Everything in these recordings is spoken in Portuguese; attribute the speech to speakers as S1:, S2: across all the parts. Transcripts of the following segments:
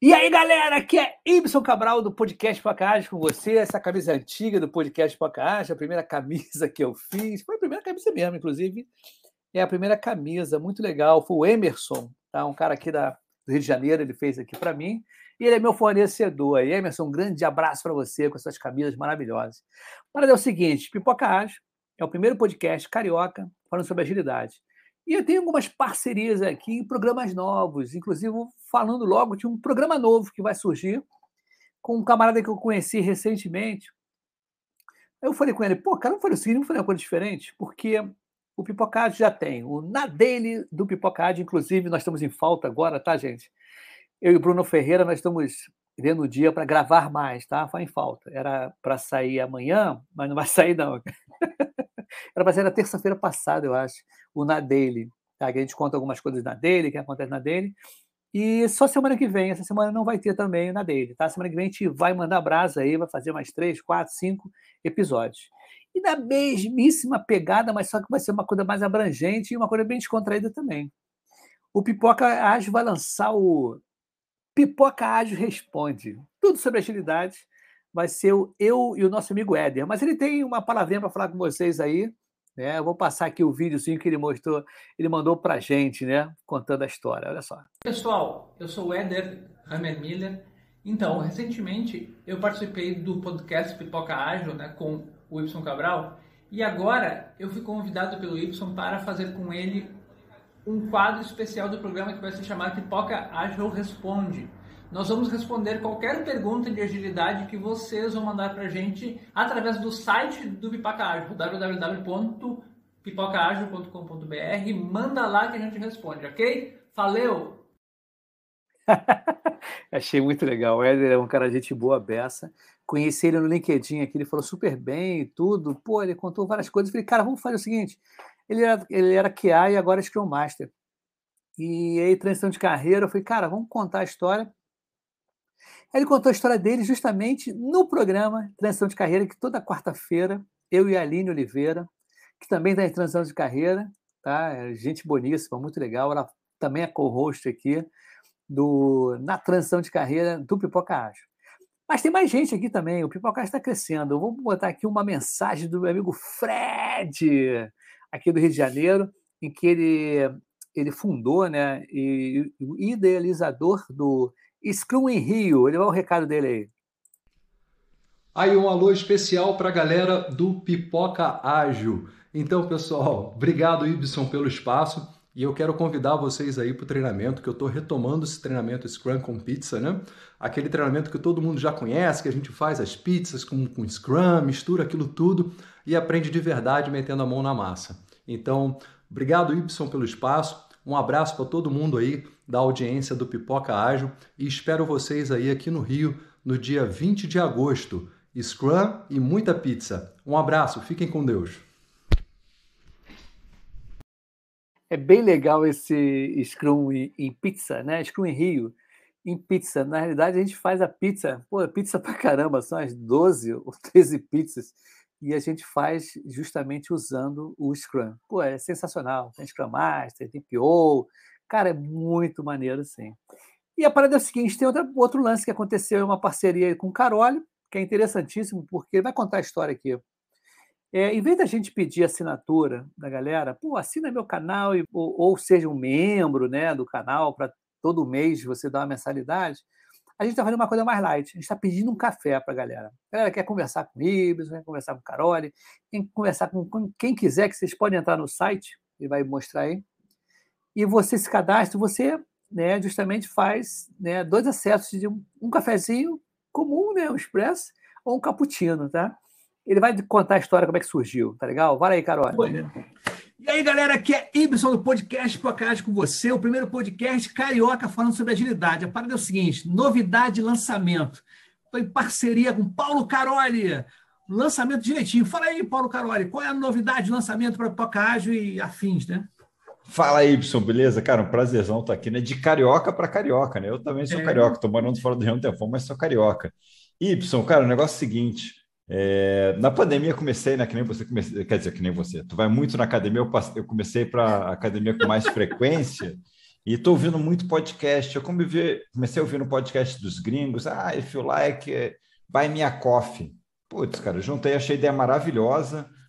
S1: E aí, galera, aqui é Ibson Cabral do Podcast Pacage com você. Essa camisa antiga do Podcast Pacage, a primeira camisa que eu fiz. Foi a primeira camisa mesmo, inclusive. É a primeira camisa, muito legal. Foi o Emerson, tá? um cara aqui da, do Rio de Janeiro, ele fez aqui para mim. E ele é meu fornecedor. E Emerson, um grande abraço para você com essas camisas maravilhosas. Para é o seguinte: Pipoca Ágil é o primeiro podcast carioca falando sobre agilidade. E eu tenho algumas parcerias aqui em programas novos, inclusive falando logo de um programa novo que vai surgir com um camarada que eu conheci recentemente. Eu falei com ele, pô, cara, não foi o seguinte, não foi uma coisa diferente, porque o Pipocade já tem o Na Daily do Pipocade, inclusive nós estamos em falta agora, tá, gente? Eu e o Bruno Ferreira, nós estamos vendo o dia para gravar mais, tá? Foi em falta. Era para sair amanhã, mas não vai sair, não. Era para sair na terça-feira passada, eu acho, o Na Daily. Tá? Que a gente conta algumas coisas na Daily, que acontece na Daily. E só semana que vem, essa semana não vai ter também na Daily, tá? Semana que vem a gente vai mandar brasa aí, vai fazer mais três, quatro, cinco episódios. E na mesmíssima pegada, mas só que vai ser uma coisa mais abrangente e uma coisa bem descontraída também. O Pipoca Ágil vai lançar o Pipoca Ágil Responde. Tudo sobre agilidade vai ser o eu e o nosso amigo Éder. Mas ele tem uma palavrinha para falar com vocês aí. Né? Eu vou passar aqui o videozinho que ele mostrou, ele mandou para a gente, né? Contando a história. Olha só.
S2: Pessoal, eu sou o Éder Hammer Miller. Então, recentemente eu participei do podcast Pipoca Ágil né, com o Y Cabral. E agora eu fui convidado pelo Y para fazer com ele um quadro especial do programa que vai se chamar Pipoca Ágil Responde. Nós vamos responder qualquer pergunta de agilidade que vocês vão mandar para a gente através do site do Pipoca Ágil, www.pipocaagil.com.br. Manda lá que a gente responde, ok? Valeu!
S1: Achei muito legal. O Éder é um cara de gente boa beça. Conheci ele no LinkedIn aqui, ele falou super bem e tudo. Pô, ele contou várias coisas. falei, cara, vamos fazer o seguinte: ele era, ele era QA e agora é Scrum Master. E aí, transição de carreira, eu falei, cara, vamos contar a história. Ele contou a história dele justamente no programa Transição de Carreira, que toda quarta-feira, eu e a Aline Oliveira, que também está em transição de carreira, tá? É gente boníssima, muito legal. Ela também é co-host aqui do, na transição de carreira do Pipoca Ágil. Mas tem mais gente aqui também, o Pipoca está crescendo. Eu vou botar aqui uma mensagem do meu amigo Fred, aqui do Rio de Janeiro, em que ele, ele fundou, né, e o idealizador do Scrum em Rio. Ele vai o recado dele aí.
S3: Aí um alô especial para a galera do Pipoca Ágil. Então, pessoal, obrigado, Ibson, pelo espaço. E eu quero convidar vocês aí para o treinamento, que eu estou retomando esse treinamento Scrum com Pizza, né? Aquele treinamento que todo mundo já conhece, que a gente faz as pizzas com, com Scrum, mistura aquilo tudo e aprende de verdade metendo a mão na massa. Então, obrigado, Ibson, pelo espaço. Um abraço para todo mundo aí da audiência do Pipoca Ágil e espero vocês aí aqui no Rio no dia 20 de agosto. Scrum e muita pizza. Um abraço, fiquem com Deus.
S1: É bem legal esse Scrum em pizza, né? Scrum em Rio, em pizza. Na realidade, a gente faz a pizza, pô, pizza pra caramba, são as 12 ou 13 pizzas e a gente faz justamente usando o Scrum. Pô, é sensacional. Tem Scrum Master, tem PO. Cara, é muito maneiro, sim. E a parada é o seguinte: tem outra, outro lance que aconteceu, uma parceria com o Carole, que é interessantíssimo, porque vai contar a história aqui. É, em vez da gente pedir assinatura da galera, pô, assina meu canal, e, ou, ou seja um membro né, do canal, para todo mês você dar uma mensalidade, a gente está fazendo uma coisa mais light. A gente está pedindo um café para a galera. A galera quer conversar com o Ibis, quer conversar com o Carole, quer conversar com, com quem quiser, que vocês podem entrar no site, ele vai mostrar aí. E você se cadastra, você né, justamente faz né, dois acessos de um, cafezinho comum, né, um expresso, ou um cappuccino, tá? Ele vai contar a história, como é que surgiu, tá legal? Vai aí, Carole.
S4: E aí, galera, aqui é Ibson do podcast Podcast com você, o primeiro podcast carioca falando sobre agilidade. A parada é o seguinte: novidade lançamento. Estou em parceria com Paulo Caroli. Lançamento direitinho. Fala aí, Paulo Caroli, qual é a novidade de lançamento para Pocágio e afins, né?
S5: Fala aí, Ibson, beleza? Cara, um prazerzão estar aqui, né? De carioca para carioca, né? Eu também sou é. carioca, estou morando fora do Rio um tempão, mas sou carioca. Ibson, cara, o negócio é o seguinte: é, na pandemia comecei, né? Que nem você comecei, quer dizer, que nem você. Tu vai muito na academia, eu, passei, eu comecei para academia com mais frequência E estou ouvindo muito podcast. Eu comecei a ouvir no podcast dos gringos. Ah, if you like, buy me a coffee. Putz, cara, juntei, achei a ideia maravilhosa.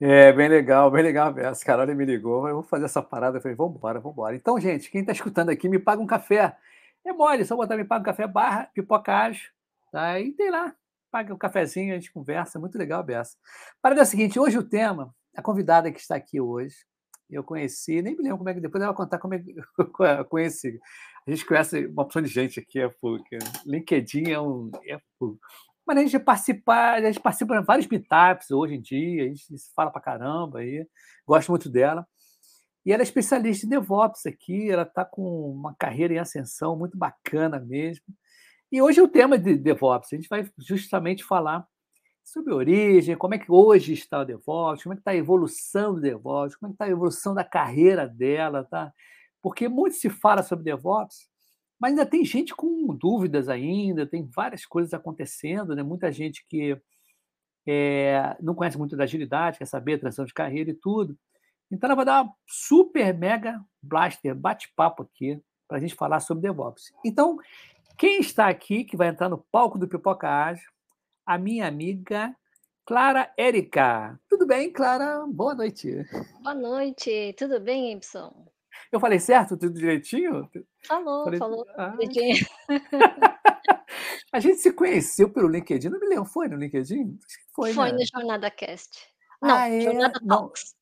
S1: É, bem legal, bem legal. A Carol me ligou, eu vou fazer essa parada. Eu falei, vamos embora. Então, gente, quem está escutando aqui, me paga um café. É mole, só botar me paga um café barra pipocagem. Tá? E tem lá, paga um cafezinho, a gente conversa. Muito legal, Bessa. Parada é a seguinte, hoje o tema, a convidada que está aqui hoje, eu conheci, nem me lembro como é que depois ela vai contar como é que eu conheci. A gente conhece uma opção de gente aqui, é porque LinkedIn é um. É Mas a gente participa, a gente participa de vários meetups hoje em dia, a gente fala pra caramba aí, gosto muito dela. E ela é especialista em DevOps aqui, ela está com uma carreira em ascensão muito bacana mesmo. E hoje o tema de DevOps, a gente vai justamente falar sobre origem, como é que hoje está o DevOps, como é que está a evolução do DevOps, como é que está a evolução da carreira dela, tá? Porque muito se fala sobre DevOps, mas ainda tem gente com dúvidas ainda, tem várias coisas acontecendo, né? Muita gente que é, não conhece muito da agilidade, quer saber transição de carreira e tudo. Então ela vai dar uma super mega blaster bate-papo aqui para a gente falar sobre DevOps. Então, quem está aqui, que vai entrar no palco do Pipoca Ágil, a minha amiga Clara Érica. Tudo bem, Clara? Boa noite.
S6: Boa noite, tudo bem, Ibson?
S1: Eu falei certo? Tudo direitinho?
S6: Falou, falei... falou ah. direitinho.
S1: a gente se conheceu pelo LinkedIn, não me lembro, foi no LinkedIn?
S6: Foi, foi né? no Jornada Cast. Não, ah, é? Jornada Talks.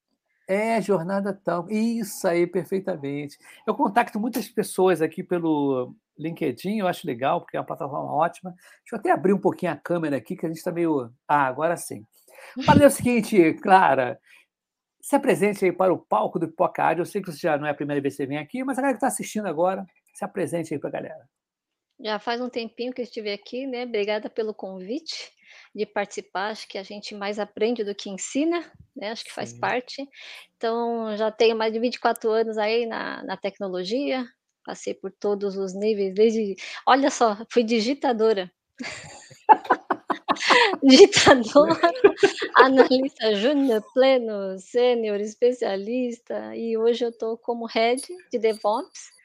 S1: É, Jornada Talks. Isso aí, perfeitamente. Eu contacto muitas pessoas aqui pelo LinkedIn, eu acho legal, porque é uma plataforma ótima. Deixa eu até abrir um pouquinho a câmera aqui, que a gente está meio. Ah, agora sim. É o seguinte, Clara, se apresente aí para o palco do Pipoca Eu sei que você já não é a primeira vez que você vem aqui, mas a galera que está assistindo agora, se apresente aí para a galera.
S6: Já faz um tempinho que eu estive aqui, né? Obrigada pelo convite de participar. Acho que a gente mais aprende do que ensina, né? Acho que faz Sim. parte. Então, já tenho mais de 24 anos aí na, na tecnologia, Passei por todos os níveis, desde. Olha só, fui digitadora. digitadora, analista júnior, pleno, sênior, especialista, e hoje eu estou como head de DevOps.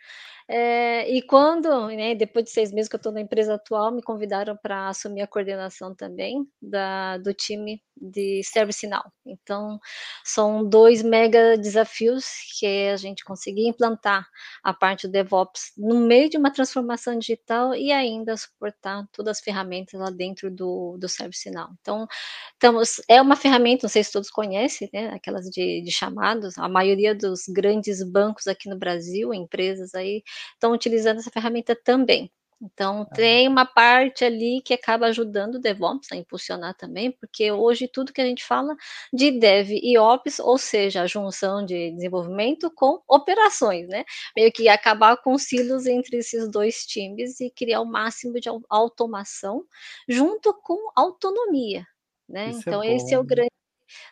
S6: É, e quando, né, depois de seis meses que eu estou na empresa atual, me convidaram para assumir a coordenação também da, do time de Service Now. Então, são dois mega desafios que é a gente conseguir implantar a parte do DevOps no meio de uma transformação digital e ainda suportar todas as ferramentas lá dentro do, do Service Now. Então, estamos, é uma ferramenta, não sei se todos conhecem, né, aquelas de, de chamados, a maioria dos grandes bancos aqui no Brasil, empresas aí, estão utilizando essa ferramenta também. Então, tem uma parte ali que acaba ajudando o DevOps a impulsionar também, porque hoje tudo que a gente fala de Dev e Ops, ou seja, a junção de desenvolvimento com operações, né? Meio que acabar com silos entre esses dois times e criar o máximo de automação junto com autonomia, né? Isso é então, é esse é o grande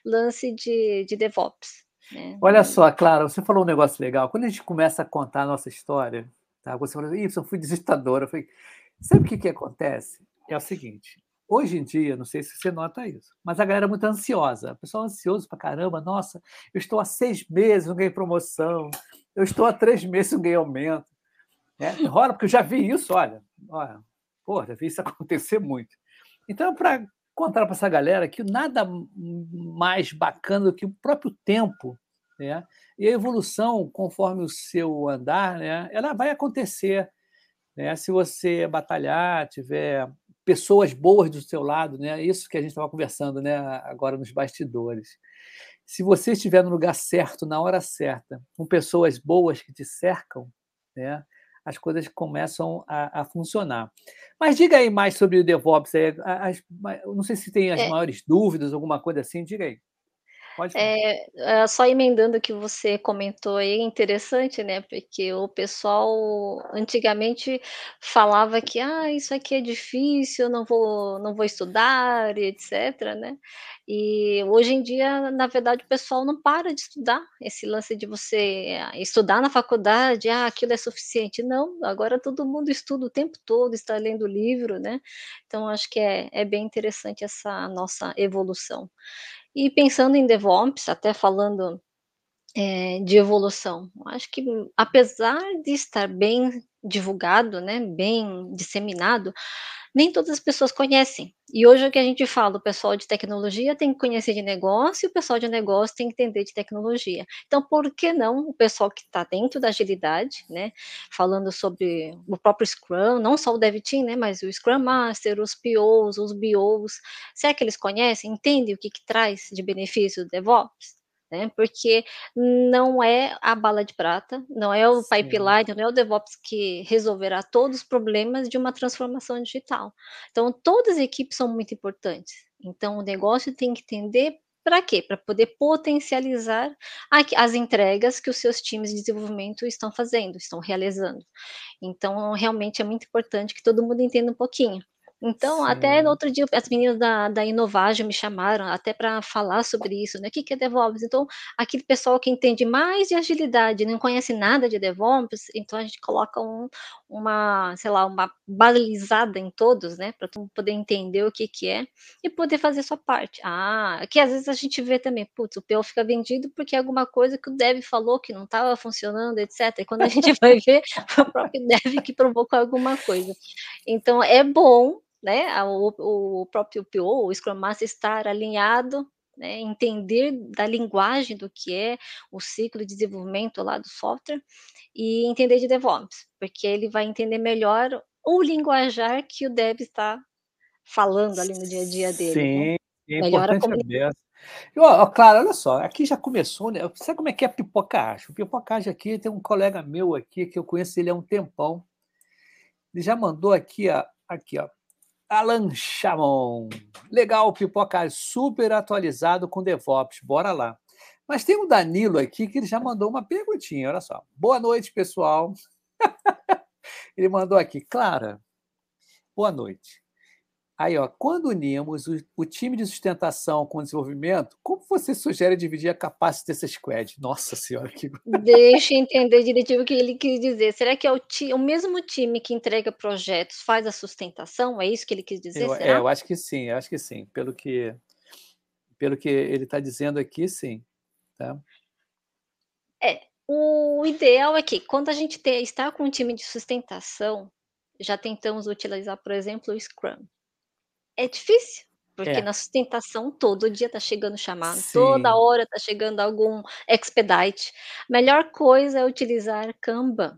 S6: lance de, de DevOps.
S1: É. Olha só, Clara, você falou um negócio legal. Quando a gente começa a contar a nossa história, tá? você falou, isso, eu fui digitadora. Eu falei, sabe o que, que acontece? É o seguinte: hoje em dia, não sei se você nota isso, mas a galera é muito ansiosa. O pessoal é ansioso pra caramba. Nossa, eu estou há seis meses, não ganhei promoção. Eu estou há três meses, não ganhei aumento. É, rola, porque eu já vi isso, olha. olha pô, já vi isso acontecer muito. Então, para contar para essa galera que nada mais bacana do que o próprio tempo, né? E a evolução, conforme o seu andar, né? Ela vai acontecer, né? Se você batalhar, tiver pessoas boas do seu lado, né? Isso que a gente estava conversando, né? Agora nos bastidores. Se você estiver no lugar certo, na hora certa, com pessoas boas que te cercam, né? as coisas começam a, a, funcionar. Mas diga aí mais sobre o DevOps. As, não sei se tem as é. maiores dúvidas, alguma coisa assim, diga aí.
S6: Pode é, só emendando o que você comentou aí, é interessante, né? Porque o pessoal antigamente falava que ah, isso aqui é difícil, não vou, não vou estudar, etc. Né? E hoje em dia, na verdade, o pessoal não para de estudar. Esse lance de você estudar na faculdade, ah, aquilo é suficiente. Não, agora todo mundo estuda o tempo todo, está lendo livro, né? Então, acho que é, é bem interessante essa nossa evolução. E pensando em DevOps, até falando é, de evolução, acho que apesar de estar bem divulgado, né, bem disseminado, nem todas as pessoas conhecem. E hoje o que a gente fala, o pessoal de tecnologia tem que conhecer de negócio e o pessoal de negócio tem que entender de tecnologia. Então, por que não o pessoal que está dentro da agilidade, né, falando sobre o próprio Scrum, não só o Dev Team, né, mas o Scrum Master, os POs, os BOs, será que eles conhecem, entendem o que, que traz de benefício do DevOps? Né? Porque não é a bala de prata, não é o Sim. pipeline, não é o DevOps que resolverá todos os problemas de uma transformação digital. Então, todas as equipes são muito importantes. Então, o negócio tem que entender para quê? Para poder potencializar as entregas que os seus times de desenvolvimento estão fazendo, estão realizando. Então, realmente é muito importante que todo mundo entenda um pouquinho. Então, Sim. até no outro dia, as meninas da, da Inovagem me chamaram até para falar sobre isso, né? O que, que é DevOps? Então, aquele pessoal que entende mais de agilidade, não conhece nada de DevOps, então a gente coloca um, uma, sei lá, uma balizada em todos, né? Para poder entender o que, que é e poder fazer sua parte. Ah, que às vezes a gente vê também, putz, o PO fica vendido porque é alguma coisa que o Dev falou que não estava funcionando, etc. E quando a gente vai ver, foi o próprio Dev que provocou alguma coisa. Então, é bom né, o, o próprio PO, o Scrum Master estar alinhado, né, entender da linguagem do que é o ciclo de desenvolvimento lá do software e entender de DevOps, porque ele vai entender melhor o linguajar que o dev está falando ali no dia a dia dele.
S1: Sim, né? é Melhora a comunicação. Ó, claro, olha só, aqui já começou, né? Sabe como é que é pipocagem? O pipocagem aqui tem um colega meu aqui que eu conheço ele há um tempão. Ele já mandou aqui, ó, aqui, ó. Alan Chamon. Legal, pipoca super atualizado com DevOps. Bora lá. Mas tem um Danilo aqui que ele já mandou uma perguntinha, olha só. Boa noite, pessoal. ele mandou aqui, Clara. Boa noite. Aí, ó, quando unimos o, o, time de sustentação com o desenvolvimento, como você sugere dividir a capacity dessa squad? Nossa senhora, que.
S6: Deixa eu entender direitinho o que ele quis dizer. Será que é o, ti, o mesmo time que entrega projetos faz a sustentação? É isso que ele quis dizer?
S1: Eu, é, eu acho que sim, eu acho que sim. Pelo que, pelo que ele está dizendo aqui, sim. Tá?
S6: É, o ideal é que quando a gente tem, está com um time de sustentação, já tentamos utilizar, por exemplo, o Scrum é difícil, porque é. na sustentação todo dia tá chegando chamado, Sim. toda hora tá chegando algum expedite. Melhor coisa é utilizar Kanban.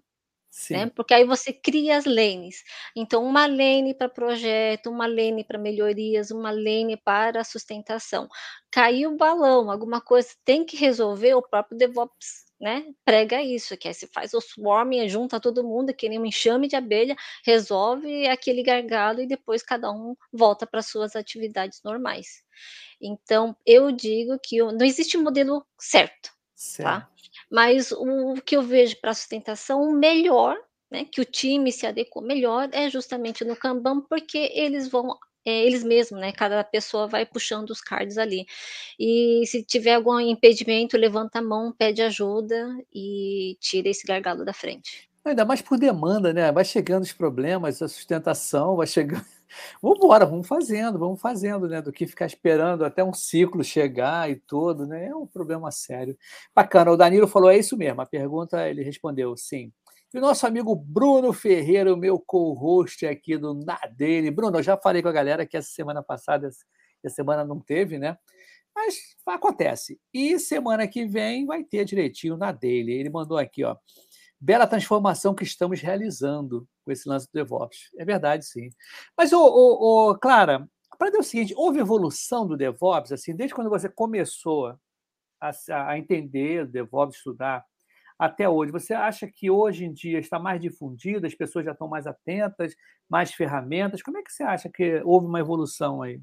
S6: Né? Porque aí você cria as lanes. Então, uma lane para projeto, uma lane para melhorias, uma lane para sustentação. Caiu o balão, alguma coisa tem que resolver, o próprio DevOps né, prega isso, que aí se faz o swarming, junta todo mundo, que nem um enxame de abelha, resolve aquele gargalo e depois cada um volta para suas atividades normais. Então, eu digo que não existe modelo certo, tá? certo. tá? Mas o que eu vejo para sustentação, o melhor, né, que o time se adequou melhor, é justamente no Kanban, porque eles vão é, eles mesmos, né? Cada pessoa vai puxando os cards ali. E se tiver algum impedimento, levanta a mão, pede ajuda e tira esse gargalo da frente.
S1: Ainda mais por demanda, né? Vai chegando os problemas, a sustentação, vai chegando. Vamos embora, vamos fazendo, vamos fazendo, né? Do que ficar esperando até um ciclo chegar e tudo, né? É um problema sério. Bacana, o Danilo falou, é isso mesmo. A pergunta ele respondeu, sim. E o nosso amigo Bruno Ferreira, o meu co-host aqui do Nadele. Bruno, eu já falei com a galera que essa semana passada, essa semana não teve, né? Mas acontece. E semana que vem vai ter direitinho na dele. Ele mandou aqui, ó bela transformação que estamos realizando com esse lance do DevOps. É verdade, sim. Mas, ô, ô, ô Clara, para dizer o seguinte, houve evolução do DevOps, assim, desde quando você começou a, a entender o DevOps, estudar, até hoje. Você acha que hoje em dia está mais difundido, as pessoas já estão mais atentas, mais ferramentas? Como é que você acha que houve uma evolução aí?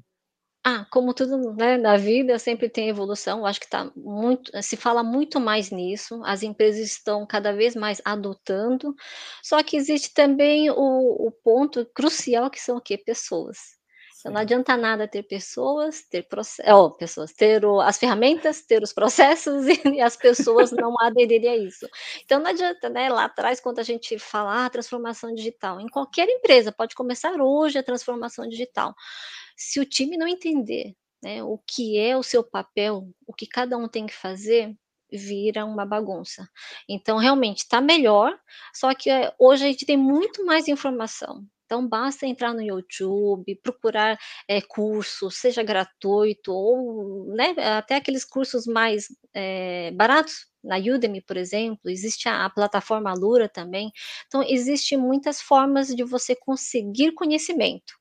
S6: Ah, como tudo, né, na vida sempre tem evolução, eu acho que tá muito se fala muito mais nisso, as empresas estão cada vez mais adotando, só que existe também o o ponto crucial que são o quê? Pessoas. Então não adianta nada ter pessoas, ter proce ó, pessoas, ter o as ferramentas, ter os processos e as pessoas não aderirem a isso. Então não adianta, né, lá atrás quando a gente fala: "Ah, transformação digital", em qualquer empresa, pode começar hoje a transformação digital. Se o time não entender, né, o que é o seu papel, o que cada um tem que fazer, vira uma bagunça. Então, realmente está melhor, só que eh, hoje a gente tem muito mais informação. Então, basta entrar no YouTube, procurar é, cursos, seja gratuito ou né, até aqueles cursos mais é, baratos, na Udemy, por exemplo, existe a, plataforma Alura também. Então, existem muitas formas de você conseguir conhecimento.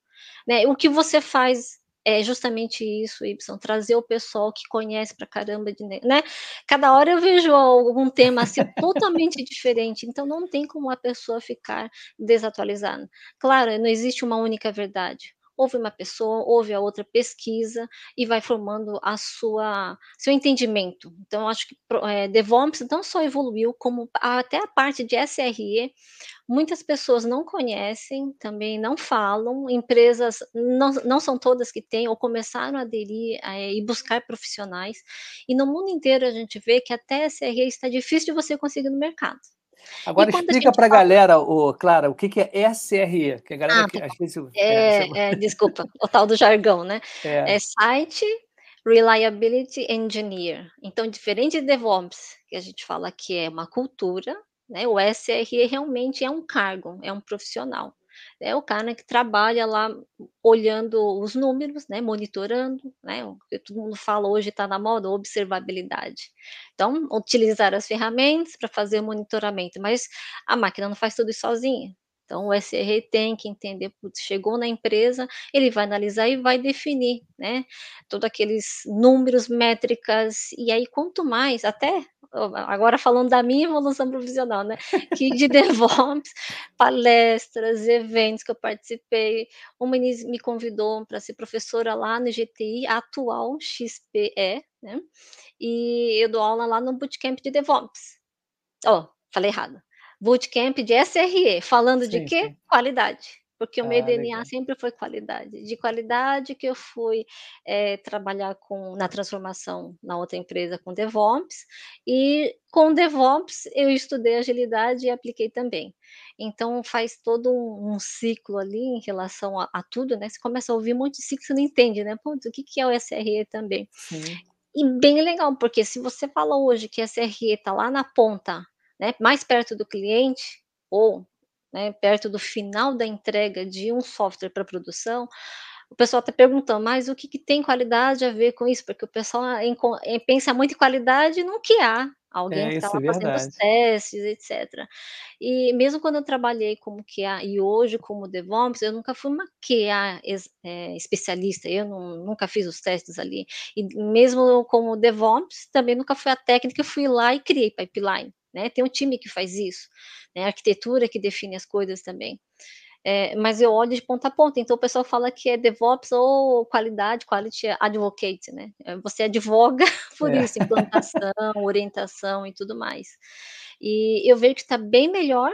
S6: Né? O que você faz é justamente isso, Y, trazer o pessoal que conhece pra caramba, de, né? Cada hora eu vejo algum tema assim totalmente diferente, então não tem como a pessoa ficar desatualizada. Claro, não existe uma única verdade. Ouve uma pessoa, ouve a outra pesquisa e vai formando a sua seu entendimento. Então, acho que é, DevOps não só evoluiu, como até a parte de SRE Muitas pessoas não conhecem, também não falam, empresas não, não são todas que têm ou começaram a aderir eh, e buscar profissionais, e no mundo inteiro a gente vê que até SRE está difícil de você conseguir no mercado.
S1: Agora explica para a fala... galera, o, Clara, o que, que é SRE, que a galera
S6: ah, que, às vezes... É, é, é, desculpa, o tal do jargão, né? É, é Site Reliability Engineer. Então, diferente de DevOps, que a gente fala que é uma cultura, né? O SRE realmente é um cargo, é um profissional. É o cara que trabalha lá olhando os números, né, monitorando, né, o que todo mundo fala hoje está na moda, observabilidade. Então, utilizar as ferramentas para fazer o monitoramento, mas a máquina não faz tudo sozinha. Então, o SRE tem que entender, putz, chegou na empresa, ele vai analisar e vai definir, né, todos aqueles números, métricas, e aí quanto mais, até agora falando da minha evolução profissional, né? Que de DevOps, palestras, eventos que eu participei. Uma me convidou para ser professora lá no GTI, atual XPE, né? E eu dou aula lá no Bootcamp de DevOps. Ó, oh, falei errado. Bootcamp de SRE, falando sim, de quê? Sim. Qualidade porque o meu ah, DNA legal. sempre foi qualidade. De qualidade que eu fui é, trabalhar com na transformação na outra empresa com DevOps, e com DevOps eu estudei agilidade e apliquei também. Então faz todo um, um ciclo ali em relação a, a, tudo, né? Você começa a ouvir um monte de ciclo, você não entende, né? Putz, o que, que é o SRE também? Sim. E bem legal, porque se você fala hoje que SRE está lá na ponta, né, mais perto do cliente, ou né, perto do final da entrega de um software para produção, o pessoal está perguntando, mas o que, que, tem qualidade a ver com isso? Porque o pessoal em, pensa muito em qualidade no que há, alguém é, que está lá é fazendo os testes, etc. E mesmo quando eu trabalhei como QA e hoje como DevOps, eu nunca fui uma QA é, especialista, eu não, nunca fiz os testes ali. E mesmo como DevOps, também nunca fui a técnica, eu fui lá e criei pipeline. Né? Tem um time que faz isso, né? a arquitetura que define as coisas também. É, mas eu olho de ponta a ponta, então o pessoal fala que é DevOps ou qualidade, quality advocate, né? É, você advoga por é. isso, implantação, orientação e tudo mais. E eu vejo que está bem melhor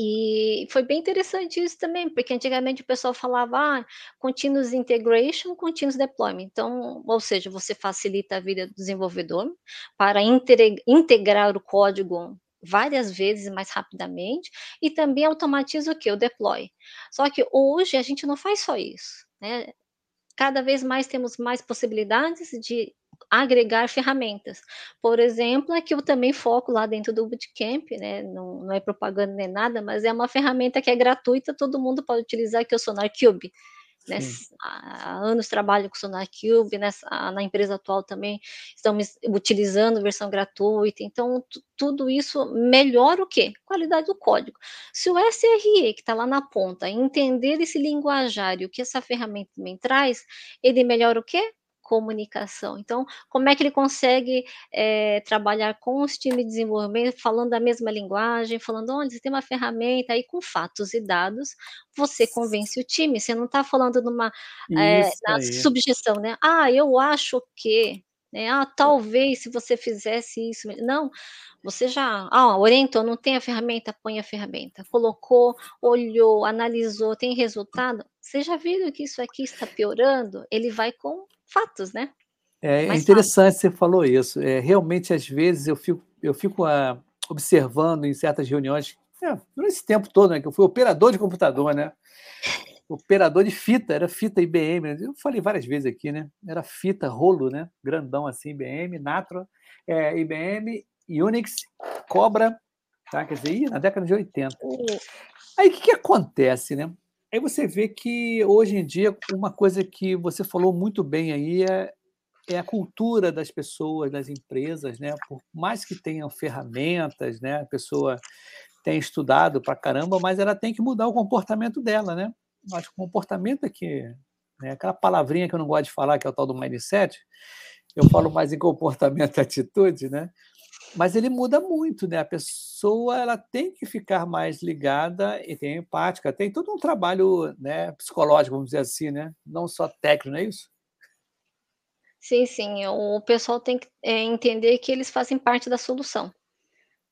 S6: e foi bem interessante isso também, porque antigamente o pessoal falava, ah, continuous integration, continuous deployment. Então, ou seja, você facilita a vida do desenvolvedor para integrar o código várias vezes mais rapidamente e também automatiza o que? O deploy. Só que hoje a gente não faz só isso, né? Cada vez mais temos mais possibilidades de agregar ferramentas. Por exemplo, é que eu também foco lá dentro do Bootcamp, né? Não, não é propaganda nem nada, mas é uma ferramenta que é gratuita, todo mundo pode utilizar, que é o Sonar Cube. Né? Há anos trabalho com o Sonar Cube, nessa, na empresa atual também estamos utilizando versão gratuita, então tudo isso melhora o quê? Qualidade do código. Se o SRE, que está lá na ponta, entender esse linguajário que essa ferramenta também traz, ele melhora o quê? Comunicação. Então, como é que ele consegue é, trabalhar com os times de desenvolvimento, falando a mesma linguagem, falando, onde você tem uma ferramenta, aí com fatos e dados, você convence o time, você não está falando numa é, subjeção, né? Ah, eu acho que, né? Ah, talvez se você fizesse isso. Não, você já ah, orientou, não tem a ferramenta, põe a ferramenta. Colocou, olhou, analisou, tem resultado. Você já viu que isso aqui está piorando? Ele vai com fatos, né?
S1: É, é interessante você falou isso. É, realmente, às vezes, eu fico, eu fico uh, observando em certas reuniões, é, durante esse tempo todo, né, que eu fui operador de computador, né? Operador de fita, era fita IBM. Eu falei várias vezes aqui, né? Era fita, rolo, né? Grandão assim, IBM, Natro, é, IBM, Unix, Cobra, tá? Quer dizer, na década de 80. Aí o que, que acontece, né? Aí você vê que hoje em dia uma coisa que você falou muito bem aí é, é a cultura das pessoas, das empresas, né? Por mais que tenham ferramentas, né? A pessoa tem estudado para caramba, mas ela tem que mudar o comportamento dela, né? Acho que o comportamento é que, né? aquela palavrinha que eu não gosto de falar, que é o tal do mindset, eu falo mais em comportamento e atitude, né? Mas ele muda muito, né? A pessoa ela tem que ficar mais ligada e tem empática, tem todo um trabalho né, psicológico, vamos dizer assim, né? Não só técnico, não é isso?
S6: Sim, sim. O pessoal tem que é, entender que eles fazem parte da solução.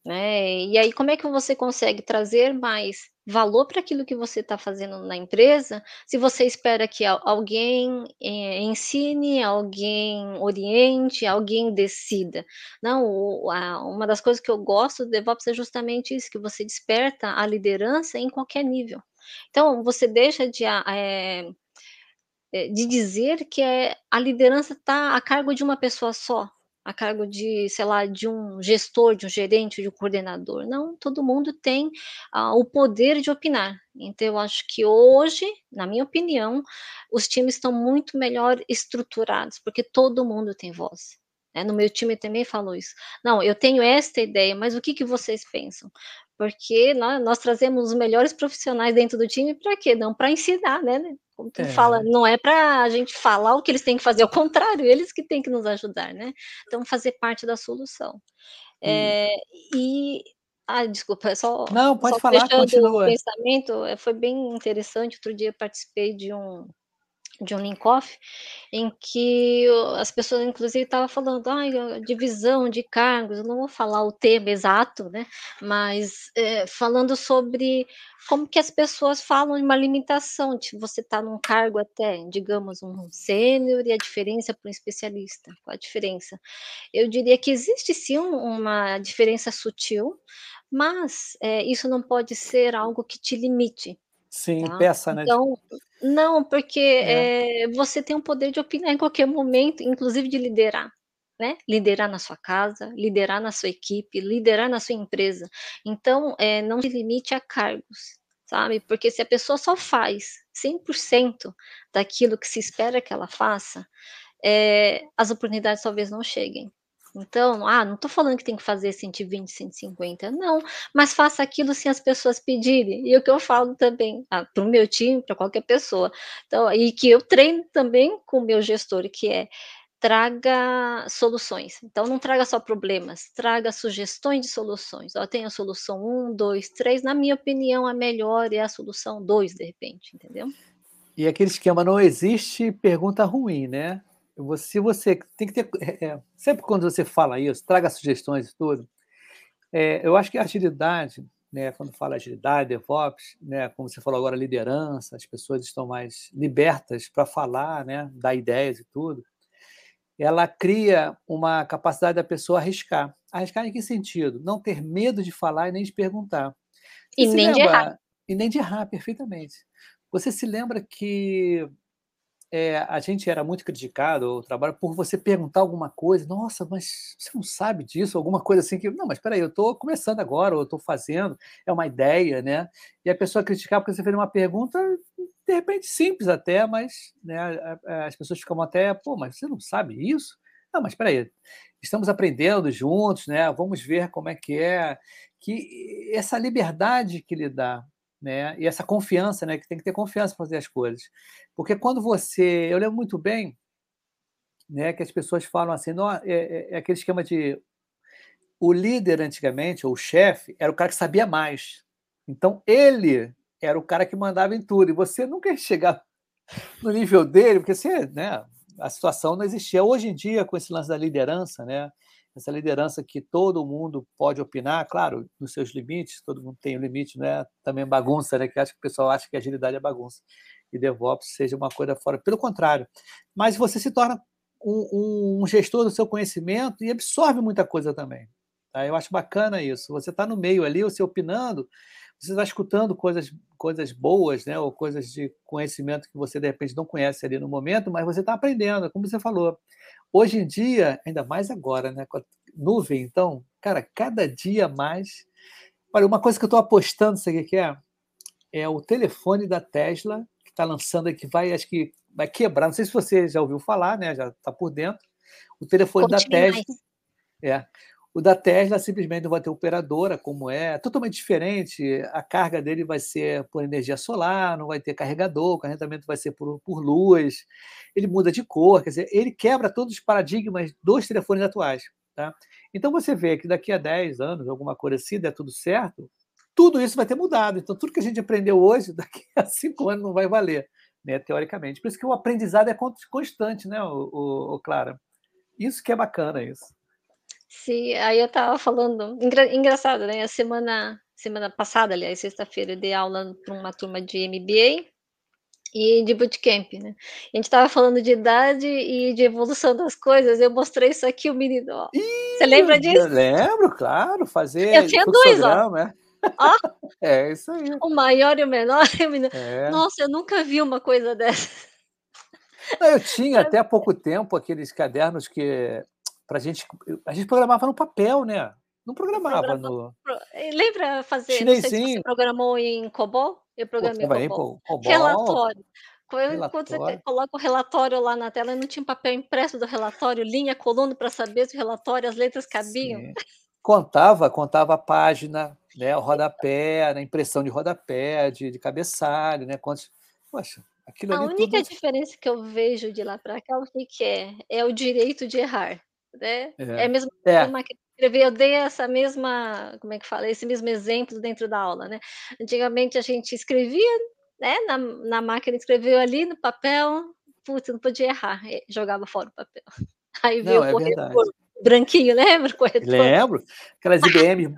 S6: Né? E aí, como é que você consegue trazer mais valor para aquilo que você está fazendo na empresa, se você espera que alguém eh, ensine, alguém oriente, alguém decida. Não, uma das coisas que eu gosto do DevOps é justamente isso, que você desperta a liderança em qualquer nível. Então, você deixa de, é, de dizer que é, a liderança está a cargo de uma pessoa só, a cargo de, sei lá, de um gestor, de um gerente, de um coordenador. Não, todo mundo tem ah, o poder de opinar. Então, eu acho que hoje, na minha opinião, os times estão muito melhor estruturados, porque todo mundo tem voz. Né? No meu time também falou isso. Não, eu tenho esta ideia, mas o que, que vocês pensam? Porque nós, nós trazemos os melhores profissionais dentro do time para quê? Não para ensinar, né? Como tu é. fala, não é para a gente falar o que eles têm que fazer, ao contrário, eles que têm que nos ajudar, né? Então, fazer parte da solução. É, e. Ah, desculpa, só.
S1: Não, pode só falar, continua.
S6: O pensamento é, foi bem interessante. Outro dia participei de um, de um link-off, em que as pessoas, inclusive, estavam falando, ah, divisão de cargos, eu não vou falar o tema exato, né, mas é, falando sobre como que as pessoas falam de uma limitação, de você estar tá num cargo até, digamos, um sênior e a diferença para um especialista, qual a diferença? Eu diria que existe sim uma diferença sutil, mas é, isso não pode ser algo que te limite,
S1: Sim, tá? peça, né?
S6: Então, não, porque é. É, você tem o poder de opinar em qualquer momento, inclusive de liderar. Né? Liderar na sua casa, liderar na sua equipe, liderar na sua empresa. Então, é, não se limite a cargos, sabe? Porque se a pessoa só faz 100% daquilo que se espera que ela faça, é, as oportunidades talvez não cheguem. Então, ah, não estou falando que tem que fazer 120, 150, não, mas faça aquilo se as pessoas pedirem. E o que eu falo também ah, para o meu time, para qualquer pessoa. Então, e que eu treino também com o meu gestor, que é traga soluções. Então, não traga só problemas, traga sugestões de soluções. Ó, tem a solução 1, 2, 3. Na minha opinião, a melhor é a solução 2, de repente, entendeu?
S1: E aquele esquema não existe pergunta ruim, né? Se você tem que ter. É, é, sempre quando você fala isso, traga sugestões e tudo. É, eu acho que a agilidade, né, quando fala agilidade, DevOps, né, como você falou agora, liderança, as pessoas estão mais libertas para falar, né, dar ideias e tudo. ela cria uma capacidade da pessoa arriscar. Arriscar em que sentido? Não ter medo de falar e nem de perguntar.
S6: Você e nem lembra... de errar.
S1: E nem de errar, perfeitamente. Você se lembra que é, a gente era muito criticado, o trabalho, por você perguntar alguma coisa, nossa, mas você não sabe disso, alguma coisa assim que, não, mas espera aí, eu estou começando agora, ou eu estou fazendo, é uma ideia, né? E a pessoa criticar porque você fez uma pergunta, de repente simples até, mas né, as pessoas ficam até, pô, mas você não sabe isso? Não, mas espera aí, estamos aprendendo juntos, né? Vamos ver como é que é, que essa liberdade que lhe dá, né? E essa confiança, né? Que tem que ter confiança para fazer as coisas. Porque quando você. Eu lembro muito bem né, que as pessoas falam assim: não, é, é, é aquele esquema de. O líder, antigamente, ou o chefe, era o cara que sabia mais. Então, ele era o cara que mandava em tudo. E você nunca ia chegar no nível dele, porque você, né, a situação não existia. Hoje em dia, com esse lance da liderança, né, essa liderança que todo mundo pode opinar, claro, nos seus limites, todo mundo tem um limite, não é também bagunça, né? Que acho que o pessoal acha que agilidade é bagunça e DevOps seja uma coisa fora. Pelo contrário, mas você se torna um, um gestor do seu conhecimento e absorve muita coisa também. Tá? Eu acho bacana isso. Você está no meio ali, você opinando, você está escutando coisas, coisas boas, né? Ou coisas de conhecimento que você de repente não conhece ali no momento, mas você está aprendendo, como você falou. Hoje em dia, ainda mais agora, né? Com a nuvem, então, cara, cada dia mais. Olha, uma coisa que eu estou apostando, sabe o que é? É o telefone da Tesla, que está lançando que vai, acho que vai quebrar. Não sei se você já ouviu falar, né? Já está por dentro. O telefone da Tesla. Mais. É. O da Tesla simplesmente não vai ter operadora, como é, totalmente diferente. A carga dele vai ser por energia solar, não vai ter carregador, o carregamento vai ser por, por luz. Ele muda de cor, quer dizer, ele quebra todos os paradigmas dos telefones atuais. Tá? Então você vê que daqui a 10 anos, alguma coisa assim, der tudo certo, tudo isso vai ter mudado. Então, tudo que a gente aprendeu hoje, daqui a cinco anos não vai valer, né, teoricamente. Por isso que o aprendizado é constante, né, o, o, o Clara? Isso que é bacana, isso.
S6: Sim, aí eu estava falando, engra, engraçado, né? A semana, semana passada, aliás, sexta-feira, eu dei aula para uma turma de MBA e de bootcamp, né? A gente estava falando de idade e de evolução das coisas. Eu mostrei isso aqui, o menino. Ó. Ih, Você lembra disso? Eu
S1: lembro, claro. Fazer.
S6: Eu tinha dois, ó.
S1: É. Ó. é isso aí.
S6: O maior e o menor. O menino, é. Nossa, eu nunca vi uma coisa dessa.
S1: Eu tinha até há pouco tempo aqueles cadernos que para gente. A gente programava no papel, né? Não programava no.
S6: Lembra fazer? Chinesinho. Se você programou em COBOL? Eu programei em COBOL. COBOL. Relatório. Relatório. Quando você coloca o relatório lá na tela, não tinha um papel impresso do relatório, linha, coluna, para saber se o relatório, as letras cabiam. Sim.
S1: Contava, contava a página, né, o rodapé, a impressão de rodapé, de, de cabeçalho, né? Quantos... Poxa, aquilo
S6: A única tudo... diferença que eu vejo de lá para cá, o que, que é? É o direito de errar né? É, é a mesma é. máquina de escrever. Eu dei essa mesma, como é que fala? Esse mesmo exemplo dentro da aula, né? Antigamente a gente escrevia, né? Na, na máquina escreveu ali no papel, putz, não podia errar, jogava fora o papel. Aí veio não, o é corretor branquinho, lembra? Corretor.
S1: Lembro. Aquelas IBM.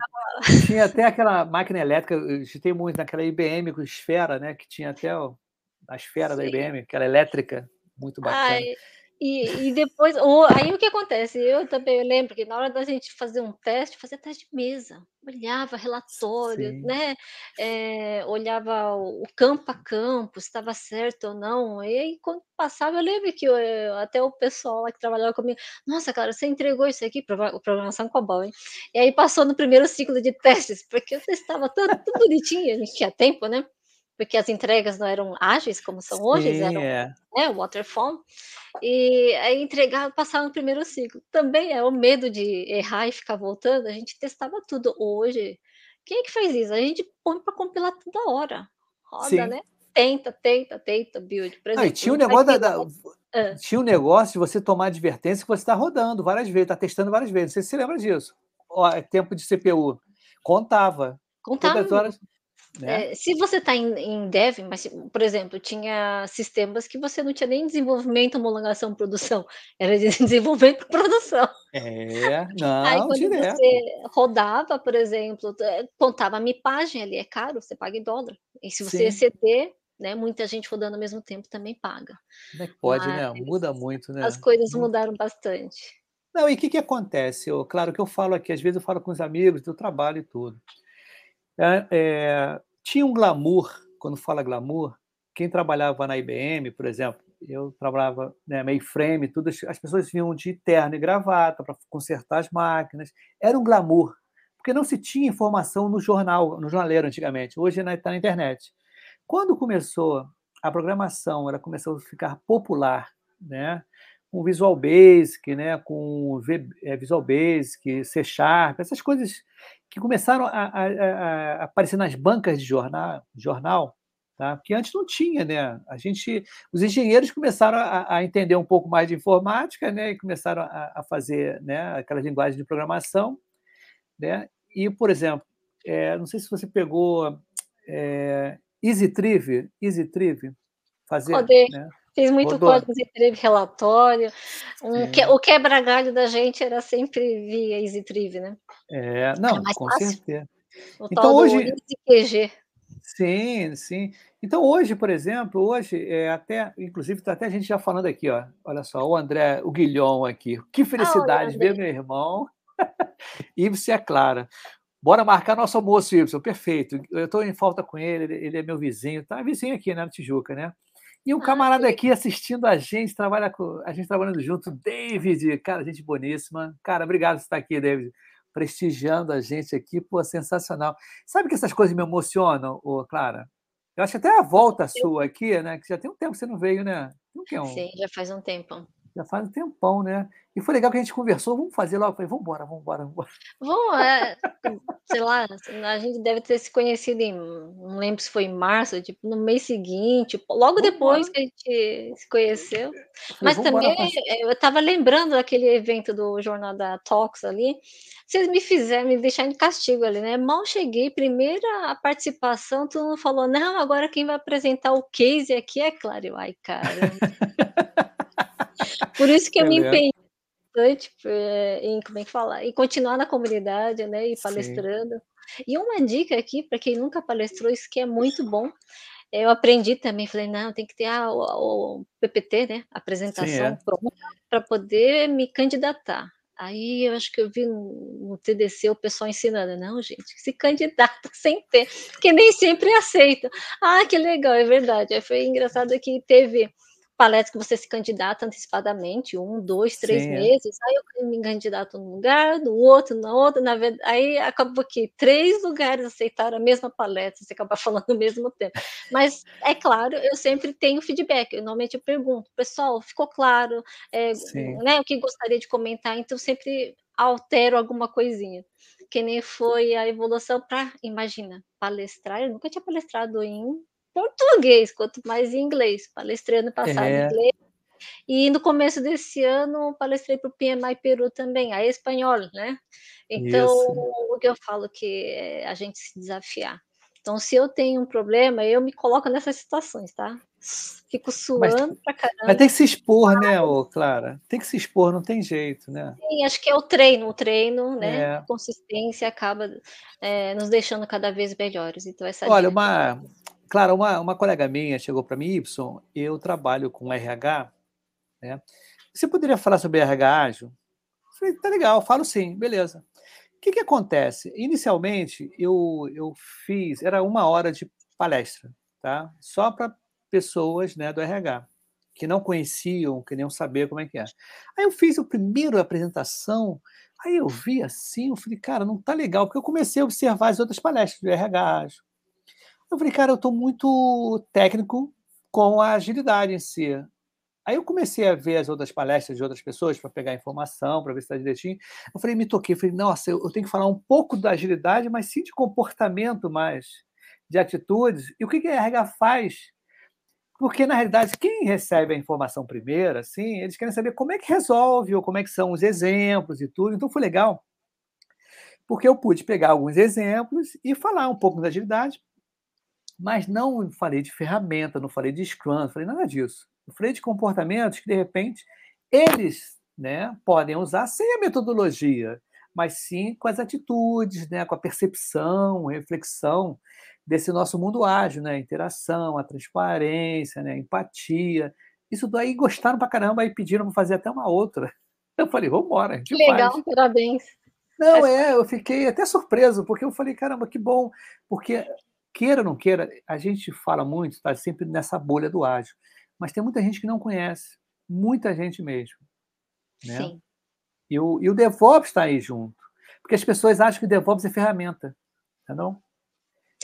S1: tinha até aquela máquina elétrica, eu citei muito naquela IBM com esfera, né? Que tinha até a esfera Sim. da IBM, aquela elétrica, muito bacana. Ai,
S6: e, e depois, ou, aí o que acontece? Eu também lembro que na hora da gente fazer um teste, fazia teste de mesa, olhava relatório, Sim. né? É, olhava o campo a campo, se estava certo ou não. E aí, quando passava, eu lembro que eu, até o pessoal lá que trabalhava comigo, nossa, cara, você entregou isso aqui, programação COBOL, hein? E aí passou no primeiro ciclo de testes, porque eu estava tudo, tudo bonitinho, a gente tinha tempo, né? Porque as entregas não eram ágeis como são hoje, Sim, eram é. né, waterfall, e aí entregava, passava no primeiro ciclo. Também é o medo de errar e ficar voltando, a gente testava tudo. Hoje, quem é que faz isso? A gente põe para compilar toda hora, roda, Sim. né? Tenta, tenta, tenta, build.
S1: Por exemplo, ah, tinha um negócio da, da... Ah. tinha um negócio de você tomar advertência que você está rodando várias vezes, está testando várias vezes. Não sei se você lembra disso. Ó, é tempo de CPU. Contava.
S6: Contava. Horas... Né? É, se você está em, em, dev, mas, por exemplo, tinha sistemas que você não tinha nem desenvolvimento, homologação, produção, era de desenvolvimento produção.
S1: É, não,
S6: Aí quando
S1: direto.
S6: você rodava, por exemplo, contava a mipagem ali, é caro, você paga em dólar. E se você Sim. exceder, né? Muita gente rodando ao mesmo tempo também paga.
S1: É pode, né?
S6: Mas
S1: Muda muito, né?
S6: as coisas mudaram bastante.
S1: Não, e o que, que acontece? Eu, claro que eu falo aqui, às vezes eu falo com os amigos do trabalho e tudo. É, é, tinha um glamour, quando fala glamour, quem trabalhava na IBM, por exemplo, eu trabalhava né, mainframe, tudo, as pessoas vinham de terno e gravata para consertar as máquinas. Era um glamour, porque não se tinha informação no jornal, no jornaleiro antigamente. Hoje está na internet. Quando começou a programação, ela começou a ficar popular, né? com Visual Basic, né, com é, Visual Basic, C Sharp, essas coisas que começaram a, a, a aparecer nas bancas de jornal, jornal tá? porque antes não tinha, né? A gente, os engenheiros começaram a, a entender um pouco mais de informática, né, e começaram a, fazer, né, aquelas linguagens de programação, né? E, por exemplo, é, não sei se você pegou é, EasyTriv, EasyTriv, fazer, né?
S6: Fiz muito Rodou. código EasyTriv relatório. Um que, o quebra-galho da gente era sempre via EasyTriv, né?
S1: É, não, é com fácil. certeza. O então hoje
S6: EasyQG.
S1: Sim, sim. Então hoje, por exemplo, hoje é até, inclusive, está até a gente já falando aqui, ó. Olha só, o André, o Guilhom aqui. Que felicidade ah, ver meu irmão. e você é Clara. Bora marcar nosso almoço, Y. Perfeito. Eu estou em falta com ele, ele é meu vizinho, tá vizinho aqui, né, na Tijuca, né? E um camarada aqui assistindo a gente, trabalha com a gente trabalhando junto, David, cara, gente boníssima. Cara, obrigado por estar aqui, David, prestigiando a gente aqui, pô, sensacional. Sabe que essas coisas me emocionam, ô, Clara? Eu acho até a volta sua aqui, né? Que já tem um tempo que você não veio, né?
S6: Não que é um... Sim, já faz um tempo.
S1: Já faz um tempão, né? E foi legal que a gente conversou, vamos fazer logo. Eu falei, vamos embora, vamos embora, vamos embora.
S6: Vamos, é, sei lá, a gente deve ter se conhecido em, não lembro se foi em março, tipo, no mês seguinte, logo vamos depois embora. que a gente se conheceu. Mas também eu estava lembrando daquele evento do Jornal da Talks ali, vocês me fizeram, me deixaram de castigo ali, né? Mal cheguei, primeira participação, tu falou, não, agora quem vai apresentar o case aqui é Claro. Ai, cara. Por isso que eu me empenhei bastante eh, em como é que fala, e continuar na comunidade, né, e palestrando. Sim. E uma dica aqui para quem nunca palestrou, isso que é muito bom. Eu aprendi também, falei, não, tem que ter a, o, o PPT, né, apresentação Sim, é. pronta para poder me candidatar. Aí eu acho que eu vi no, TDC o pessoal ensinando, não, gente, se candidata sem ter, porque nem sempre aceita. Ah, que legal, é verdade. Aí foi engraçado que teve palestra que você se candidata antecipadamente, um, dois, três Sim, é. meses, aí eu me candidato num lugar, no outro, na outra, na verdade, aí acabou que três lugares aceitaram a mesma palestra, você acaba falando ao mesmo tempo. Mas, é claro, eu sempre tenho feedback, eu, normalmente eu pergunto, pessoal, ficou claro é, né, o que gostaria de comentar, então eu sempre altero alguma coisinha. Que nem foi a evolução para, imagina, palestrar, eu nunca tinha palestrado em português, quanto mais em inglês. Palestrei ano passado é. em inglês. E no começo desse ano, palestrei para o PMI Peru também, a espanhol, né? Então, Isso. o que eu falo que é a gente se desafiar. Então, se eu tenho um problema, eu me coloco nessas situações, tá? Fico suando
S1: mas,
S6: pra caramba.
S1: Mas tem que se expor, né, ô, Clara? Tem que se expor, não tem jeito, né?
S6: Sim, acho que é o treino, o treino, né? É. A consistência acaba é, nos deixando cada vez melhores. Então, essa
S1: Olha, uma, Claro, uma, uma colega minha chegou para mim, Y, eu trabalho com RH, né? Você poderia falar sobre RH ágil? Eu falei, tá legal, falo sim, beleza. O que, que acontece? Inicialmente, eu, eu fiz, era uma hora de palestra, tá? Só para pessoas né, do RH, que não conheciam, que nem saber como é que é. Aí eu fiz a primeira apresentação, aí eu vi assim, eu falei, cara, não tá legal, porque eu comecei a observar as outras palestras do RH ágil. Eu falei, cara, eu estou muito técnico com a agilidade em si. Aí eu comecei a ver as outras palestras de outras pessoas para pegar informação, para ver se está direitinho. Eu falei, me toquei, falei, nossa, eu, tenho que falar um pouco da agilidade, mas sim de comportamento mais, de atitudes. E o que, que a RH faz? Porque, na realidade, quem recebe a informação primeiro, assim, eles querem saber como é que resolve, ou como é que são os exemplos e tudo. Então, foi legal, porque eu pude pegar alguns exemplos e falar um pouco da agilidade, mas não falei de ferramenta, não falei de Scrum, não falei nada disso. Eu falei de comportamentos que, de repente, eles né, podem usar sem a metodologia, mas sim com as atitudes, né, com a percepção, reflexão. desse nosso mundo ágil, né? A interação, a transparência, né? a empatia. Isso daí gostaram pra caramba e pediram para fazer até uma outra. Eu falei, vamos embora.
S6: Que legal, faz. parabéns.
S1: Não, é, eu fiquei até surpreso, porque eu falei, caramba, que bom, porque queira ou não queira, a gente fala muito, está sempre nessa bolha do ágil, mas tem muita gente que não conhece, muita gente mesmo. Né? Sim. E o, e o DevOps está aí junto, porque as pessoas acham que o DevOps é ferramenta, entendeu?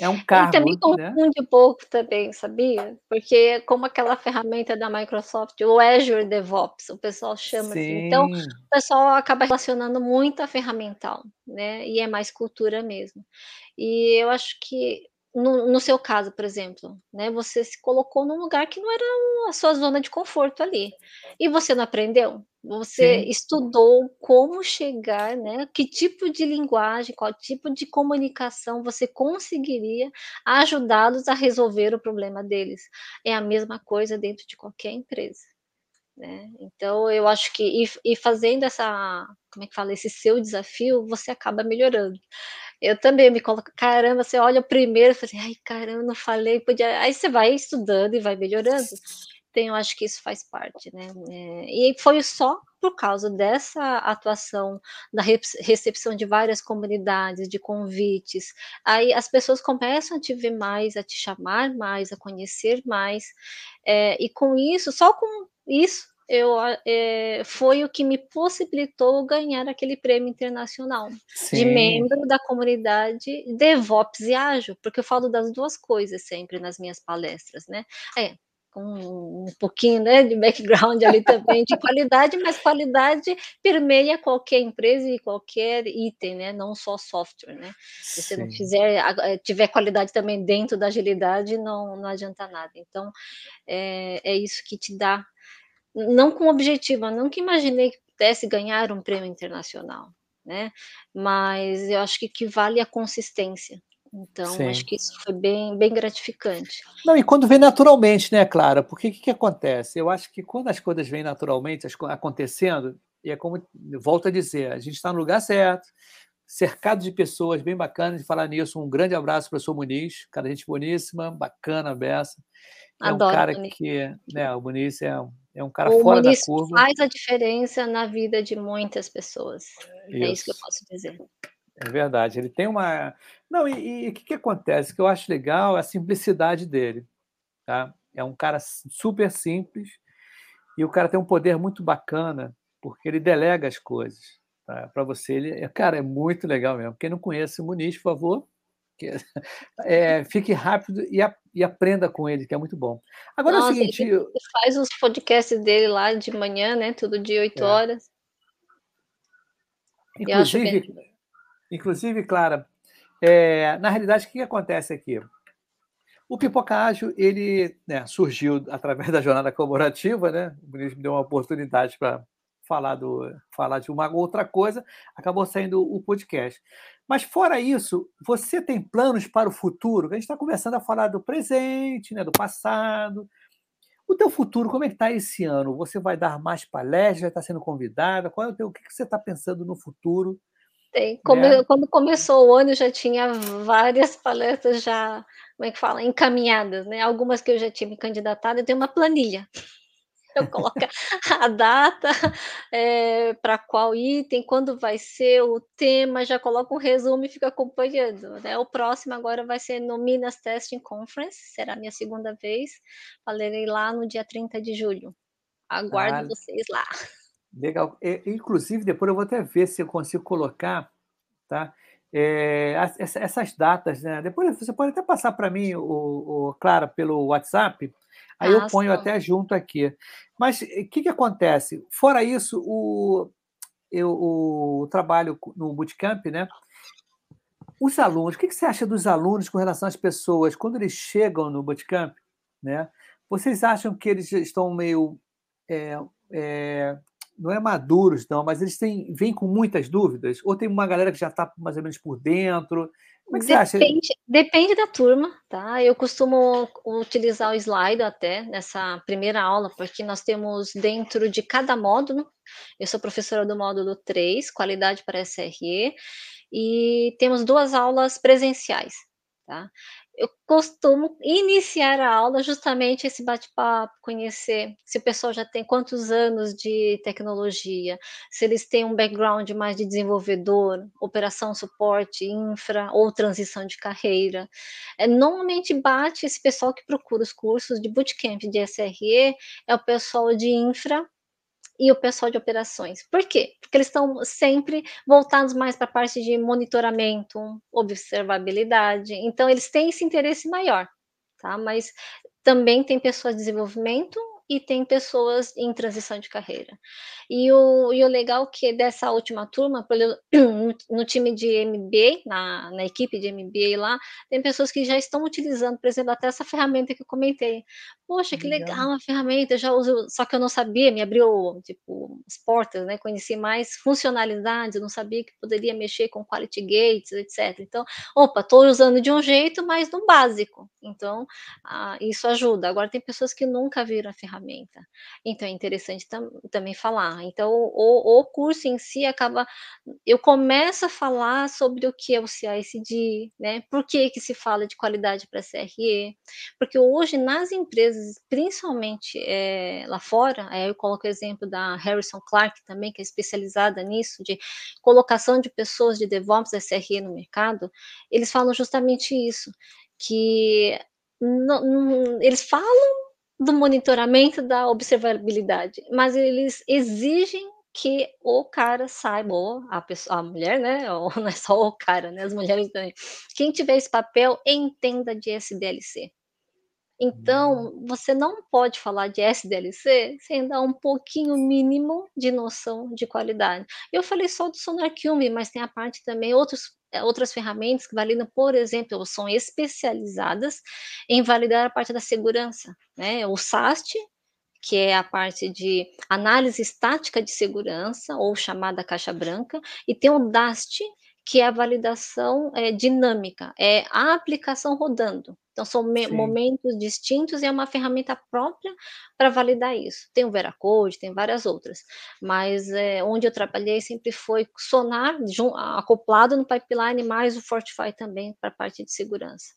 S1: É um cargo.
S6: E também né? confunde um pouco também, sabia? Porque como aquela ferramenta da Microsoft, o Azure DevOps, o pessoal chama Sim. assim. Então, o pessoal acaba relacionando muito a ferramental, né? E é mais cultura mesmo. E eu acho que no, no, seu caso, por exemplo, né, você se colocou num lugar que não era a sua zona de conforto ali. E você não aprendeu? Você Sim. estudou como chegar, né? Que tipo de linguagem, qual tipo de comunicação você conseguiria ajudá-los a resolver o problema deles. É a mesma coisa dentro de qualquer empresa. Né? Então, eu acho que e, e fazendo essa, como é que fala, esse seu desafio, você acaba melhorando. Eu também me coloco, caramba, você olha primeiro fala assim, ai, caramba, não falei, podia. Aí você vai estudando e vai melhorando. Então, eu acho que isso faz parte, né? É, e foi só por causa dessa atuação, da recepção de várias comunidades, de convites. Aí as pessoas começam a te ver mais, a te chamar mais, a conhecer mais. É, e com isso, só com isso, eu, é, foi o que me possibilitou ganhar aquele prêmio internacional Sim. de membro da comunidade DevOps e Ágil, porque eu falo das duas coisas sempre nas minhas palestras, né? É, com um pouquinho né, de background ali também de qualidade, mas qualidade permeia qualquer empresa e qualquer item, né? Não só software, né? Se você não fizer, eh, tiver qualidade também dentro da agilidade, não, não adianta nada. Então, é, é isso que te dá não com objetivo, eu nunca imaginei que pudesse ganhar um prêmio internacional, né? Mas eu acho que equivale à consistência. Então, Sim. acho que isso foi bem, bem gratificante.
S1: Não, e quando vem naturalmente, né, Clara? Porque o que, que acontece? Eu acho que quando as coisas vêm naturalmente, acontecendo, e é como, volto a dizer, a gente está no lugar certo, cercado de pessoas bem bacanas, de falar nisso, um grande abraço para o professor Muniz, cara, gente boníssima, bacana, beça. É Adoro um cara que, né, o Muniz é um é um cara o fora da curva.
S6: faz a diferença na vida de muitas pessoas. Isso. É isso que eu posso dizer.
S1: É verdade. Ele tem uma. Não, e o que, que acontece? O que eu acho legal é a simplicidade dele. Tá? É um cara super simples e o cara tem um poder muito bacana porque ele delega as coisas tá? para você. Ele, cara, é muito legal mesmo. Quem não conhece o Muniz, por favor, que, é, fique rápido e, a, e, aprenda com ele, que é muito bom. Agora Nossa, é o seguinte. Ele
S6: faz os podcasts dele lá de manhã, né? Todo dia, 8 é. horas.
S1: Inclusive, inclusive Clara, é, na realidade, o que acontece aqui? O Pipoca Ágil, ele né, surgiu através da jornada colaborativa, né? O ministro me deu uma oportunidade para falar, do, falar de uma outra coisa, acabou saindo o podcast. Mas fora isso, você tem planos para o futuro? A gente está começando a falar do presente, né, do passado. O teu futuro, como é que está esse ano? Você vai dar mais palestras? Já está sendo convidada? Qual é o, teu, o que você está pensando no futuro?
S6: Tem. Come, né? Quando começou o ano, já tinha várias palestras já, como é que fala, encaminhadas, né? Algumas que eu já tinha me candidatado, eu tenho uma planilha eu coloco a data, é, eh, para qual item, quando vai ser o tema, já coloco um resumo e fico acompanhando. Né? O próximo agora vai ser no Minas Testing Conference, será a minha segunda vez. Falarei lá no dia 30 de julho. Aguardo ah, vocês lá.
S1: Legal. É, inclusive, depois eu vou até ver se eu consigo colocar, tá? É, essas datas, né? Depois você pode até passar para mim, o, o, Clara, pelo WhatsApp, Aí eu ponho até junto aqui. Mas o eh, que, que acontece? Fora isso, o, eu o trabalho no Bootcamp, né? Os alunos, o que, que você acha dos alunos com relação às pessoas? Quando eles chegam no Bootcamp, né? Vocês acham que eles estão meio. É, é, não é maduros, não, mas eles têm, vêm com muitas dúvidas? Ou tem uma galera que já está mais ou menos por dentro? Como é que
S6: depende,
S1: você acha?
S6: Depende da turma, tá? Eu costumo utilizar o slide até nessa primeira aula, porque nós temos dentro de cada módulo, eu sou professora do módulo 3, qualidade para SRE, e temos duas aulas presenciais, tá? Eu costumo iniciar a aula justamente esse bate-papo, conhecer se o pessoal já tem quantos anos de tecnologia, se eles têm um background mais de desenvolvedor, operação, suporte, infra ou transição de carreira. É, normalmente bate esse pessoal que procura os cursos de bootcamp de SRE, é o pessoal de infra e o pessoal de operações. Por quê? Porque eles estão sempre voltados mais para a parte de monitoramento, observabilidade. Então, eles têm esse interesse maior, tá? Mas também tem pessoas de desenvolvimento e tem pessoas em transição de carreira. E o, e o legal que dessa última turma, no time de MBA, na, na equipe de MBA lá, tem pessoas que já estão utilizando, por exemplo, até essa ferramenta que eu comentei. Poxa, que legal, legal uma ferramenta, já uso, só que eu não sabia, me abriu, tipo, as portas, né, conheci mais funcionalidades, eu não sabia que poderia mexer com quality gates, etc. Então, opa, estou usando de um jeito, mas no básico. Então, ah, isso ajuda. Agora, tem pessoas que nunca viram a ferramenta. Então, é interessante tam também falar, então, o, o curso em si acaba. Eu começo a falar sobre o que é o CICD, né? Por que, que se fala de qualidade para CRE? Porque hoje, nas empresas, principalmente é, lá fora, é, eu coloco o exemplo da Harrison Clark também, que é especializada nisso, de colocação de pessoas de DevOps SRE no mercado, eles falam justamente isso, que não, não, eles falam do monitoramento da observabilidade, mas eles exigem que o cara saiba, ou a, pessoa, a mulher, né? Ou não é só o cara, né? As mulheres também. Quem tiver esse papel, entenda de SDLC. Então, hum. você não pode falar de SDLC sem dar um pouquinho mínimo de noção de qualidade. Eu falei só do SonarQube, mas tem a parte também, outros outras ferramentas que validam, por exemplo, são especializadas em validar a parte da segurança, né? O SAST, que é a parte de análise estática de segurança, ou chamada caixa branca, e tem o DAST, que é a validação é, dinâmica, é a aplicação rodando. Então, são momentos distintos e é uma ferramenta própria para validar isso. Tem o Veracode, tem várias outras, mas é, onde eu trabalhei sempre foi Sonar acoplado no pipeline, mais o Fortify também para a parte de segurança.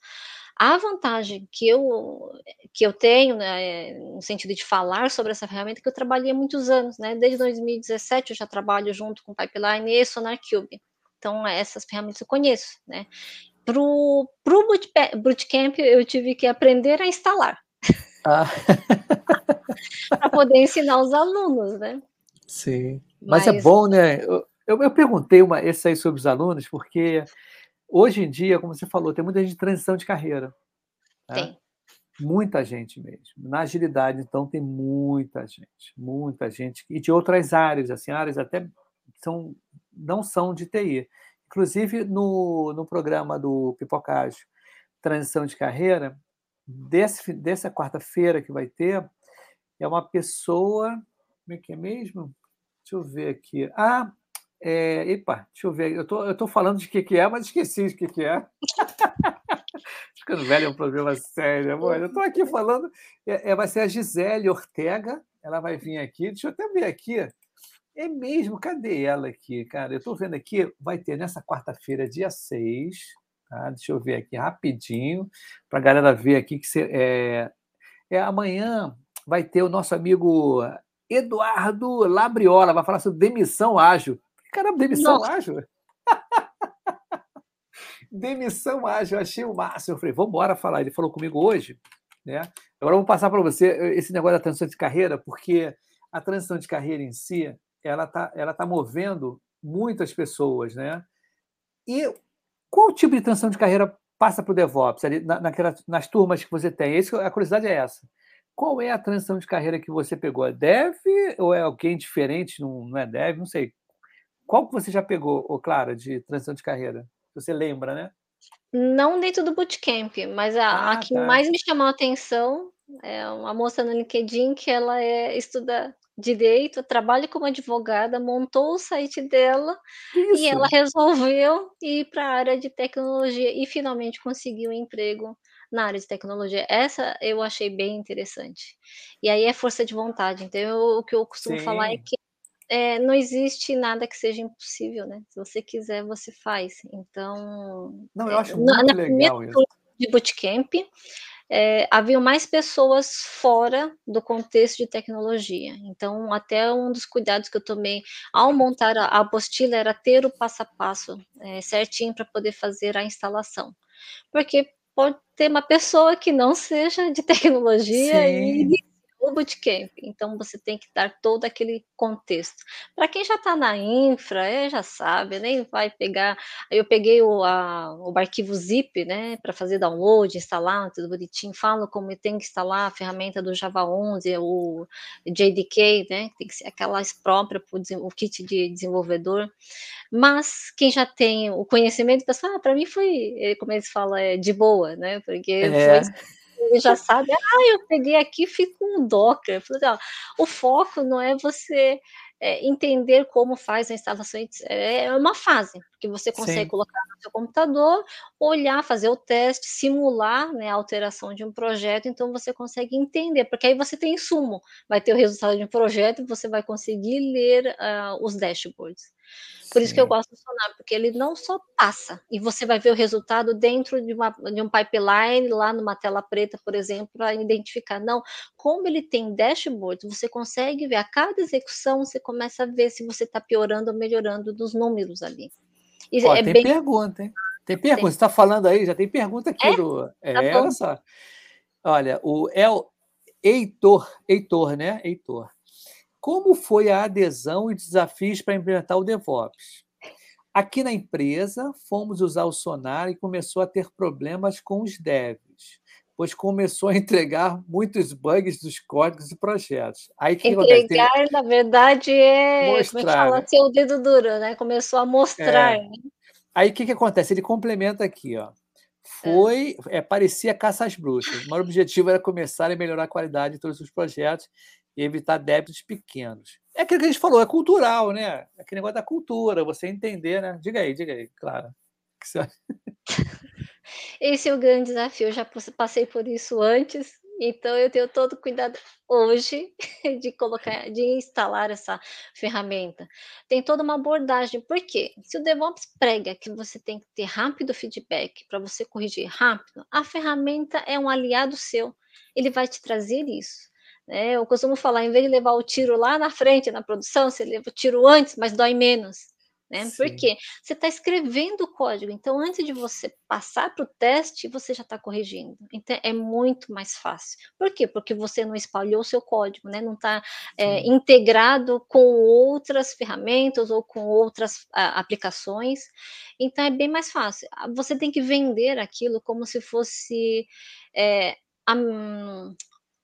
S6: A vantagem que eu, que eu tenho, né, no sentido de falar sobre essa ferramenta, é que eu trabalhei há muitos anos, né? Desde 2017 eu já trabalho junto com Pipeline e SonarCube. Então, essas ferramentas eu conheço, né? Para o bootcamp, eu tive que aprender a instalar. Ah. para poder ensinar os alunos, né?
S1: Sim. Mas, é Mas é bom, né? Eu, eu, eu perguntei uma, esse aí sobre os alunos, porque hoje em dia, como você falou, tem muita gente de transição de carreira.
S6: Né? Tem.
S1: Muita gente mesmo. Na agilidade, então, tem muita gente, muita gente. E de outras áreas, assim, áreas até são, não são de TI. Inclusive, no, no programa do Pipocágio, Transição de Carreira, desse, dessa quarta-feira que vai ter, é uma pessoa. Como é que é mesmo? Deixa eu ver aqui. Ah, é, epa, deixa eu ver. Eu tô, eu tô falando de que, que é, mas esqueci de que, que é. Ficando velho é um problema sério, amor. Eu estou aqui falando. É, é, vai ser a Gisele Ortega. Ela vai vir aqui. Deixa eu até ver aqui. É mesmo, cadê ela aqui, cara? Eu estou vendo aqui, vai ter nessa quarta-feira, dia 6, tá? Deixa eu ver aqui rapidinho, para a galera ver aqui que é, é, amanhã vai ter o nosso amigo Eduardo Labriola, vai falar sobre demissão ágil. Caramba, demissão Nossa. ágil? demissão ágil, achei o máximo. Eu falei, vamos embora falar. Ele falou comigo hoje, né? Agora eu vou passar para você esse negócio da transição de carreira, porque a transição de carreira em si, ela está ela tá movendo muitas pessoas, né? E qual tipo de transição de carreira passa para o DevOps, ali, na, naquela, nas turmas que você tem? Esse, a curiosidade é essa. Qual é a transição de carreira que você pegou? É Dev ou é alguém diferente? Não, não é Dev? Não sei. Qual que você já pegou, ô Clara, de transição de carreira? Você lembra, né?
S6: Não dentro do bootcamp, mas a, ah, a que tá. mais me chamou a atenção é uma moça no LinkedIn que ela é, estuda direito, trabalha como advogada, montou o site dela Isso. e ela resolveu ir para a área de tecnologia e finalmente conseguiu um emprego na área de tecnologia. Essa eu achei bem interessante. E aí é força de vontade. Então, eu, o que eu costumo Sim. falar é que é, não existe nada que seja impossível, né? Se você quiser, você faz. Então.
S1: Não, eu acho muito na, legal isso.
S6: de bootcamp, é, havia mais pessoas fora do contexto de tecnologia. Então, até um dos cuidados que eu tomei ao montar a, a apostila era ter o passo a passo é, certinho para poder fazer a instalação. Porque pode ter uma pessoa que não seja de tecnologia Sim. e o bootcamp. Então, você tem que dar todo aquele contexto. Para quem já está na infra, é, já sabe, nem vai pegar. Eu peguei o, a, o arquivo zip, né, para fazer download, instalar, tudo bonitinho. Falo como tem que instalar a ferramenta do Java 11, o JDK, né, tem que ser aquelas próprias para o kit de desenvolvedor. Mas quem já tem o conhecimento, pessoal, ah, para mim foi, como eles falam, é de boa, né, porque é. foi ele já sabe, ah, eu peguei aqui fico com um Docker. Ó, o foco não é você é, entender como faz a instalação, é uma fase, que você consegue Sim. colocar no seu computador, olhar, fazer o teste, simular né, a alteração de um projeto, então você consegue entender, porque aí você tem insumo, vai ter o resultado de um projeto e você vai conseguir ler uh, os dashboards. Por isso que eu gosto do Sonar, porque ele não só passa, e você vai ver o resultado dentro de, uma, de um pipeline, lá numa tela preta, por exemplo, para identificar. Não, como ele tem dashboard, você consegue ver a cada execução, você começa a ver se você está piorando ou melhorando dos números ali.
S1: E Ó, é tem bem... pergunta, hein? Tem pergunta, tem. você está falando aí, já tem pergunta aqui é? do. É, tá olha só. Olha, o El Heitor, Heitor, né? Heitor. Como foi a adesão e desafios para implementar o DevOps? Aqui na empresa, fomos usar o Sonar e começou a ter problemas com os devs, pois começou a entregar muitos bugs dos códigos e projetos.
S6: Aí que entregar, na verdade, é mostrar, como é que fala, né? o dedo duro, né? Começou a mostrar. É. Né?
S1: Aí o que, que acontece? Ele complementa aqui, ó. Foi, é. É, parecia caça às bruxas. O maior objetivo era começar a melhorar a qualidade de todos os projetos e evitar débitos pequenos. É aquilo que a gente falou, é cultural, né? É aquele negócio da cultura, você entender, né? Diga aí, diga aí, claro.
S6: Esse é o grande desafio. Eu já passei por isso antes, então eu tenho todo cuidado hoje de colocar, de instalar essa ferramenta. Tem toda uma abordagem. Por quê? Se o DevOps prega que você tem que ter rápido feedback para você corrigir rápido, a ferramenta é um aliado seu. Ele vai te trazer isso. Né? Eu costumo falar, em vez de levar o tiro lá na frente, na produção, você leva o tiro antes, mas dói menos. Né? Porque você está escrevendo o código, então antes de você passar para o teste, você já está corrigindo. Então é muito mais fácil. Por quê? Porque você não espalhou o seu código, né? não está é, integrado com outras ferramentas ou com outras a, aplicações. Então é bem mais fácil. Você tem que vender aquilo como se fosse. É, a,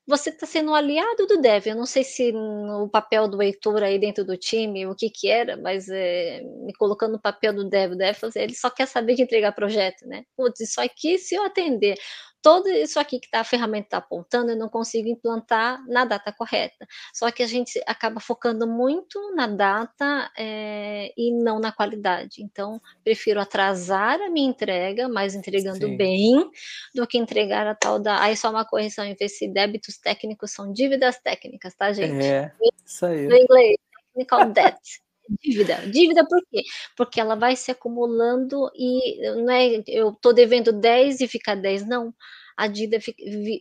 S6: você está sendo um aliado do dev. Eu não sei se no papel do Heitor aí dentro do time, o que que era, mas é, me colocando no papel do dev, o dev, ele só quer saber de entregar projeto, né? Putz, isso aqui, se eu atender todo isso aqui que tá, a ferramenta está apontando, eu não consigo implantar na data correta. Só que a gente acaba focando muito na data é, e não na qualidade. Então, prefiro atrasar a minha entrega, mas entregando Sim. bem, do que entregar a tal da. Aí só uma correção, em vez de débitos técnicos, são dívidas técnicas, tá, gente?
S1: É, isso aí.
S6: No inglês, technical debt. Dívida. Dívida por quê? Porque ela vai se acumulando e não é eu estou devendo 10 e fica 10, não. A dívida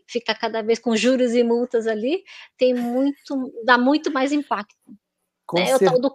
S6: fica, cada vez com juros e multas ali, tem muito, dá muito mais impacto.
S1: Com né? certeza. Do...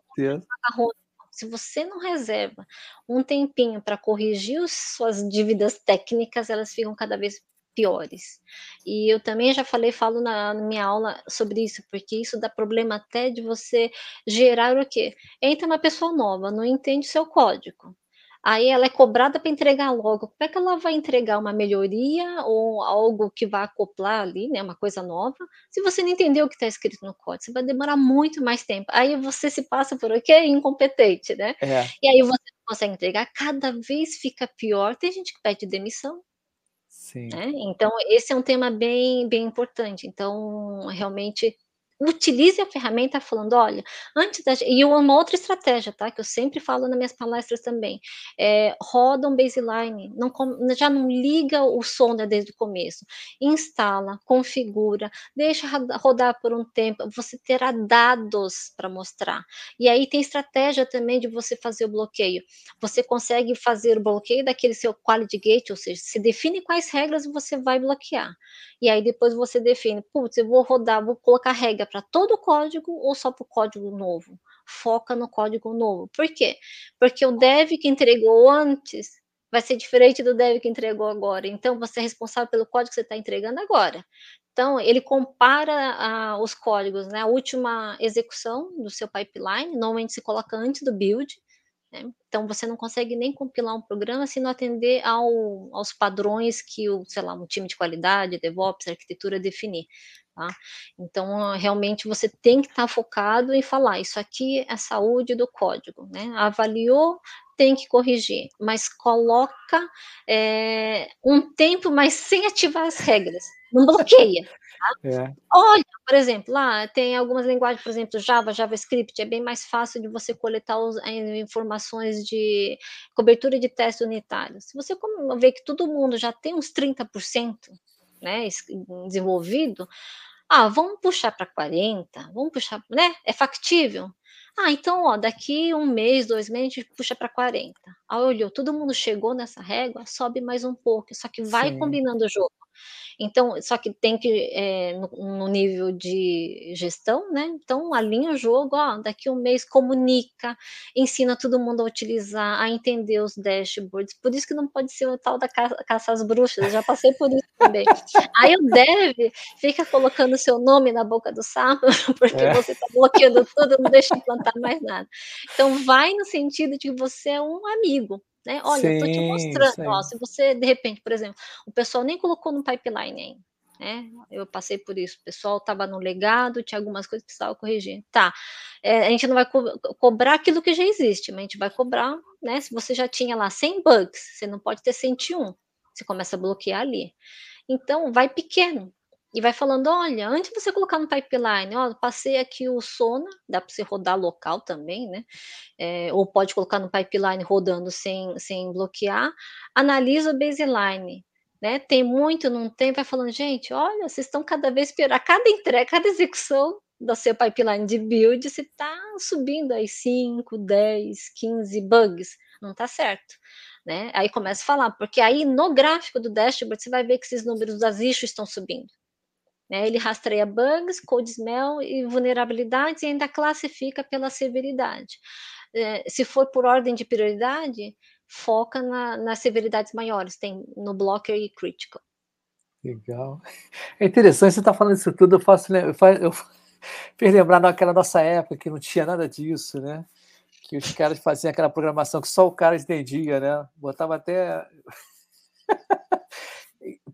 S6: Se você não reserva um tempinho para corrigir as suas dívidas técnicas, elas ficam cada vez piores. E eu também já falei, falo na, na, minha aula sobre isso, porque isso dá problema até de você gerar o quê? Entra uma pessoa nova, não entende o seu código. Aí ela é cobrada para entregar logo. Como é que ela vai entregar uma melhoria ou algo que vai acoplar ali, né, uma coisa nova, se você não entendeu o que está escrito no código? Você vai demorar muito mais tempo. Aí você se passa por o quê? Incompetente, né? É. E aí você não consegue entregar, cada vez fica pior. Tem gente que pede demissão,
S1: Sim.
S6: Né? Então, esse é um tema bem, bem importante. Então, realmente, utilize a ferramenta falando, olha, antes da e uma outra estratégia, tá, que eu sempre falo nas minhas palestras também, é, roda um baseline, não já não liga o som desde o começo, instala, configura, deixa rodar por um tempo, você terá dados para mostrar. E aí tem estratégia também de você fazer o bloqueio. Você consegue fazer o bloqueio daquele seu quality gate, ou seja, se define quais regras você vai bloquear. E aí depois você define, putz, eu vou rodar, vou colocar regra para todo o código ou só para o código novo? Foca no código novo. Por quê? Porque o dev que entregou antes vai ser diferente do dev que entregou agora. Então, você é responsável pelo código que você está entregando agora. Então, ele compara ah, os códigos, né? A última execução do seu pipeline, normalmente se coloca antes do build, né? Então, você não consegue nem compilar um programa se não atender ao, aos padrões que o, sei lá, um time de qualidade, DevOps, arquitetura definir. Tá? Então, realmente você tem que estar tá focado em falar, isso aqui é saúde do código, né? Avaliou, tem que corrigir, mas coloca é, um tempo, mas sem ativar as regras, não bloqueia. Tá? É. Olha, por exemplo, lá tem algumas linguagens, por exemplo, Java, JavaScript, é bem mais fácil de você coletar os, informações de cobertura de testes unitários. Se você ver que todo mundo já tem uns 30%, né, desenvolvido, ah, vamos puxar para 40, vamos puxar, né? É factível? Ah, então, ó, daqui um mês, dois meses, a gente puxa para 40. Aí olhou, todo mundo chegou nessa régua, sobe mais um pouco, só que vai Sim. combinando o jogo. Então, só que tem que, é, no, no, nível de gestão, né? Então, alinha o jogo, ó, daqui um mês comunica, ensina todo mundo a utilizar, a entender os dashboards. Por isso que não pode ser o tal da caça, caça às bruxas, eu já passei por isso também. Aí o dev fica colocando seu nome na boca do sapo, porque é. você está bloqueando tudo, não deixa implantar mais nada. Então, vai no sentido de que você é um amigo, né? Olha, sim, eu tô te mostrando, ó, se você, de repente, por exemplo, o pessoal nem colocou no pipeline ainda, né? Eu passei por isso, o pessoal estava no legado, tinha algumas coisas que precisava corrigir. Tá, é, a gente não vai co cobrar aquilo que já existe, mas a gente vai cobrar, né? Se você já tinha lá 100 bugs, você não pode ter 101, você começa a bloquear ali. Então, vai pequeno, e vai falando: olha, antes de você colocar no pipeline, ó, passei aqui o Sona, dá para você rodar local também, né? É, ou pode colocar no pipeline rodando sem, sem bloquear. Analisa o baseline. Né? Tem muito, não tem, vai falando, gente, olha, vocês estão cada vez pior, a cada entrega, cada execução do seu pipeline de build, você está subindo aí 5, 10, 15 bugs, não está certo. Né? Aí começa a falar, porque aí no gráfico do dashboard você vai ver que esses números das issues estão subindo. Né? Ele rastreia bugs, code smell e vulnerabilidades e ainda classifica pela severidade. É, se for por ordem de prioridade, foca na, nas severidades maiores, tem no blocker e critical.
S1: Legal. É interessante você estar tá falando isso tudo, eu faço, eu faço, eu lembrar naquela nossa época que não tinha nada disso, né? Que os caras faziam aquela programação que só o cara entendia, né? Botava até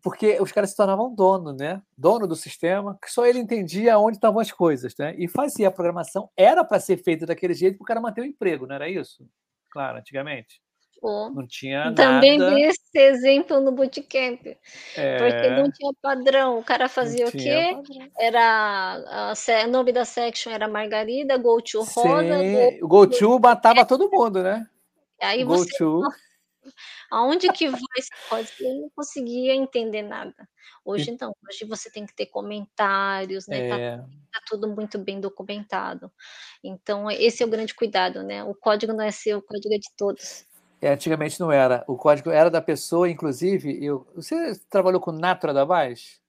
S1: porque os caras se tornavam dono, né? Dono do sistema, que só ele entendia onde estavam as coisas, né? E fazia a programação, era para ser feita daquele jeito para o cara manter o emprego, não era isso? Claro, antigamente. Não tinha
S6: Também
S1: nada.
S6: vi esse exemplo no bootcamp. É... Porque não tinha padrão. O cara fazia o quê? Padrão. Era o nome da section era Margarida, Go to Roda.
S1: O Go to matava todo mundo, né?
S6: Aí go você to. Aonde que vai esse código? Eu não conseguia entender nada. Hoje não, hoje você tem que ter comentários, né? Tá, é. tá, tudo muito bem documentado. Então, esse é o grande cuidado, né? O código não é seu, o código é de todos.
S1: É, antigamente não era. O código era da pessoa, inclusive. Eu, você trabalhou com Natra da Vaz?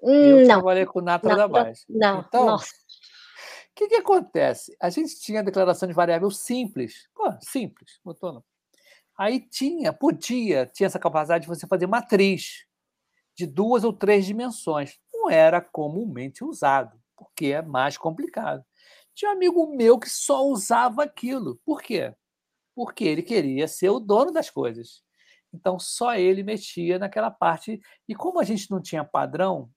S6: Eu
S1: não. trabalhei com Natra, Natra da Vaz.
S6: Não,
S1: então,
S6: nossa.
S1: O que, que acontece? A gente tinha declaração de variável simples. Pô, simples, botou não. Aí tinha, podia, tinha essa capacidade de você fazer matriz de duas ou três dimensões. Não era comumente usado, porque é mais complicado. Tinha um amigo meu que só usava aquilo. Por quê? Porque ele queria ser o dono das coisas. Então só ele mexia naquela parte. E como a gente não tinha padrão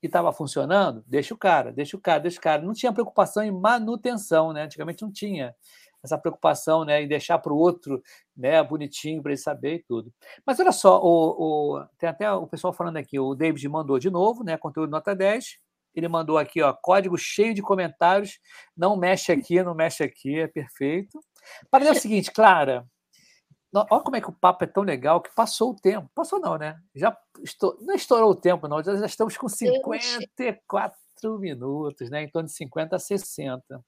S1: e estava funcionando, deixa o cara, deixa o cara, deixa o cara. Não tinha preocupação em manutenção, né? Antigamente não tinha essa preocupação né, em deixar para o outro né, bonitinho para ele saber e tudo. Mas olha só, o, o, tem até o pessoal falando aqui, o David mandou de novo, né, conteúdo nota 10. Ele mandou aqui, ó, código cheio de comentários. Não mexe aqui, não mexe aqui, é perfeito. Para é o seguinte, Clara, olha como é que o papo é tão legal que passou o tempo. Passou não, né? Já estou, não estourou o tempo, não. Já estamos com 54 minutos, né? Em torno de 50 a 60.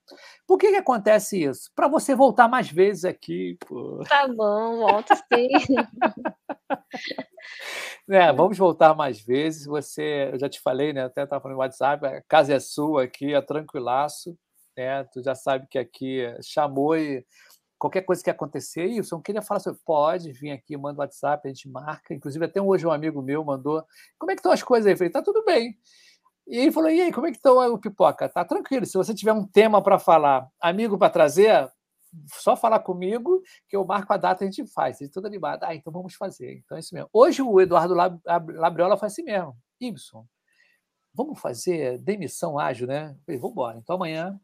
S1: Por que, que acontece isso? Para você voltar mais vezes aqui. Pô.
S6: Tá bom, volta sim.
S1: é, vamos voltar mais vezes. Você, eu já te falei, né? Até estava falando no WhatsApp, a casa é sua aqui, é tranquilaço. Né? Tu já sabe que aqui chamou e qualquer coisa que acontecer, e o queria falar sobre, pode vir aqui, manda o WhatsApp, a gente marca. Inclusive, até hoje um amigo meu mandou, como é que estão as coisas aí? Eu falei, tá tudo bem. E ele falou: e aí, como é que está o pipoca? Tá tranquilo. Se você tiver um tema para falar, amigo para trazer, só falar comigo que eu marco a data e a gente faz. Ele tudo animado. Ah, então vamos fazer. Então é isso mesmo. Hoje o Eduardo Labriola foi assim mesmo. Ibson, vamos fazer demissão ágil, né? Eu falei, vamos embora. Então amanhã,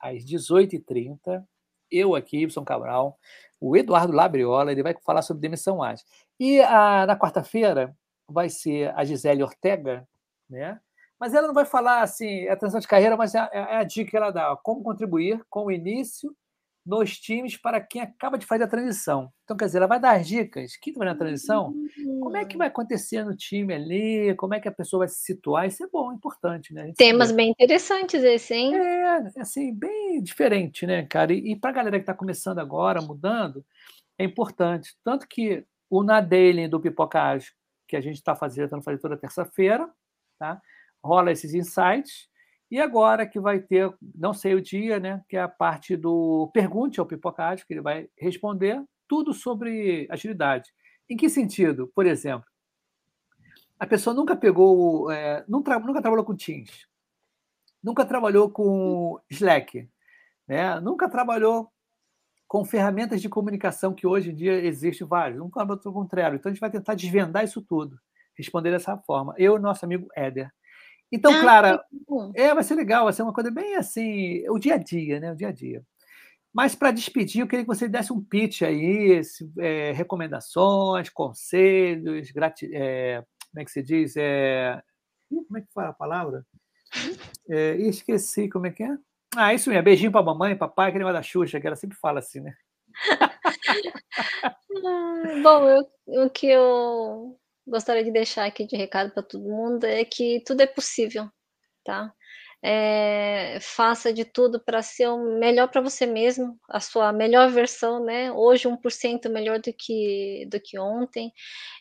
S1: às 18h30, eu aqui, Ibson Cabral, o Eduardo Labriola, ele vai falar sobre demissão ágil. E a, na quarta-feira vai ser a Gisele Ortega, né? Mas ela não vai falar assim, é a transição de carreira, mas é a, é a dica que ela dá: ó, como contribuir com o início nos times para quem acaba de fazer a transição. Então, quer dizer, ela vai dar as dicas. Quem está fazendo a transição, como é que vai acontecer no time ali, como é que a pessoa vai se situar. Isso é bom, é importante, né?
S6: Temas bem interessantes esse, hein?
S1: É, assim, bem diferente, né, cara? E, e para a galera que está começando agora, mudando, é importante. Tanto que o Na Daily do Pipoca Ágil, que a gente está fazendo, estamos fazendo toda terça-feira, tá? Rola esses insights. E agora que vai ter, não sei o dia, né? Que é a parte do pergunte ao pipocádio, que ele vai responder tudo sobre agilidade. Em que sentido? Por exemplo, a pessoa nunca pegou, é, nunca, nunca trabalhou com Teams, nunca trabalhou com Slack, né? nunca trabalhou com ferramentas de comunicação que hoje em dia existem vários, nunca trabalhou com Trello. Então a gente vai tentar desvendar isso tudo, responder dessa forma. Eu e nosso amigo Éder. Então, ah, Clara, é, vai ser legal, vai ser uma coisa bem assim, o dia a dia, né? O dia a dia. Mas para despedir, eu queria que você desse um pitch aí, é, recomendações, conselhos, grati é, como é que se diz? É... Como é que fala a palavra? É, esqueci, como é que é? Ah, isso mesmo, beijinho para mamãe, papai, negócio da Xuxa, que ela sempre fala assim, né?
S6: Ah, bom, eu, o que eu gostaria de deixar aqui de recado para todo mundo é que tudo é possível, tá? É, faça de tudo para ser o melhor para você mesmo, a sua melhor versão, né? Hoje 1% melhor do que do que ontem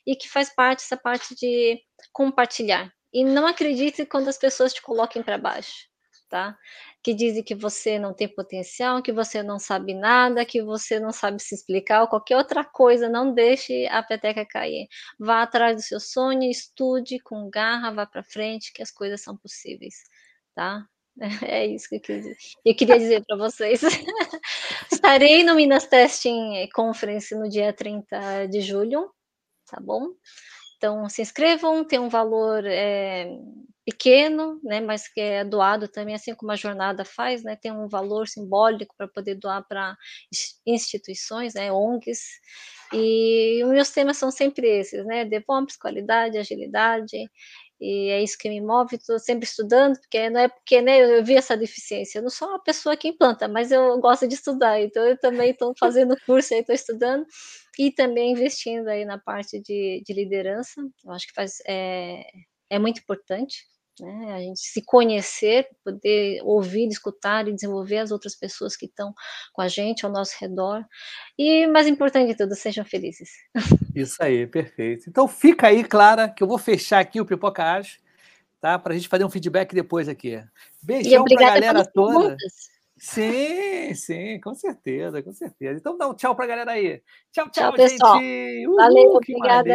S6: e que faz parte essa parte de compartilhar. E não acredite quando as pessoas te coloquem para baixo, tá? Que dizem que você não tem potencial, que você não sabe nada, que você não sabe se explicar, ou qualquer outra coisa, não deixe a peteca cair. Vá atrás do seu sonho, estude com garra, vá para frente, que as coisas são possíveis, tá? É isso que eu, quis, eu queria dizer para vocês. Estarei no Minas Testing Conference no dia 30 de julho, tá bom? Então, se inscrevam, tem um valor é, pequeno, né, mas que é doado também, assim como a jornada faz, né, tem um valor simbólico para poder doar para instituições, né, ONGs, e os meus temas são sempre esses, né, DevOps, qualidade, agilidade, e é isso que me move, estou sempre estudando, porque não é porque né, eu vi essa deficiência, eu não sou uma pessoa que implanta, mas eu gosto de estudar, então eu também estou fazendo curso estou estudando, e também investindo aí na parte de, de liderança, eu acho que faz, é, é muito importante, né? A gente se conhecer, poder ouvir, escutar e desenvolver as outras pessoas que estão com a gente ao nosso redor. E mais importante de tudo, sejam felizes.
S1: Isso aí, perfeito. Então fica aí, Clara, que eu vou fechar aqui o Pipoca Age, tá? Para a gente fazer um feedback depois aqui. Beijão para a galera toda. Perguntas. Sim, sim, com certeza, com certeza. Então dá um tchau para a galera aí. Tchau, tchau, tchau
S6: pessoal.
S1: gente.
S6: Uhul, Valeu, obrigada.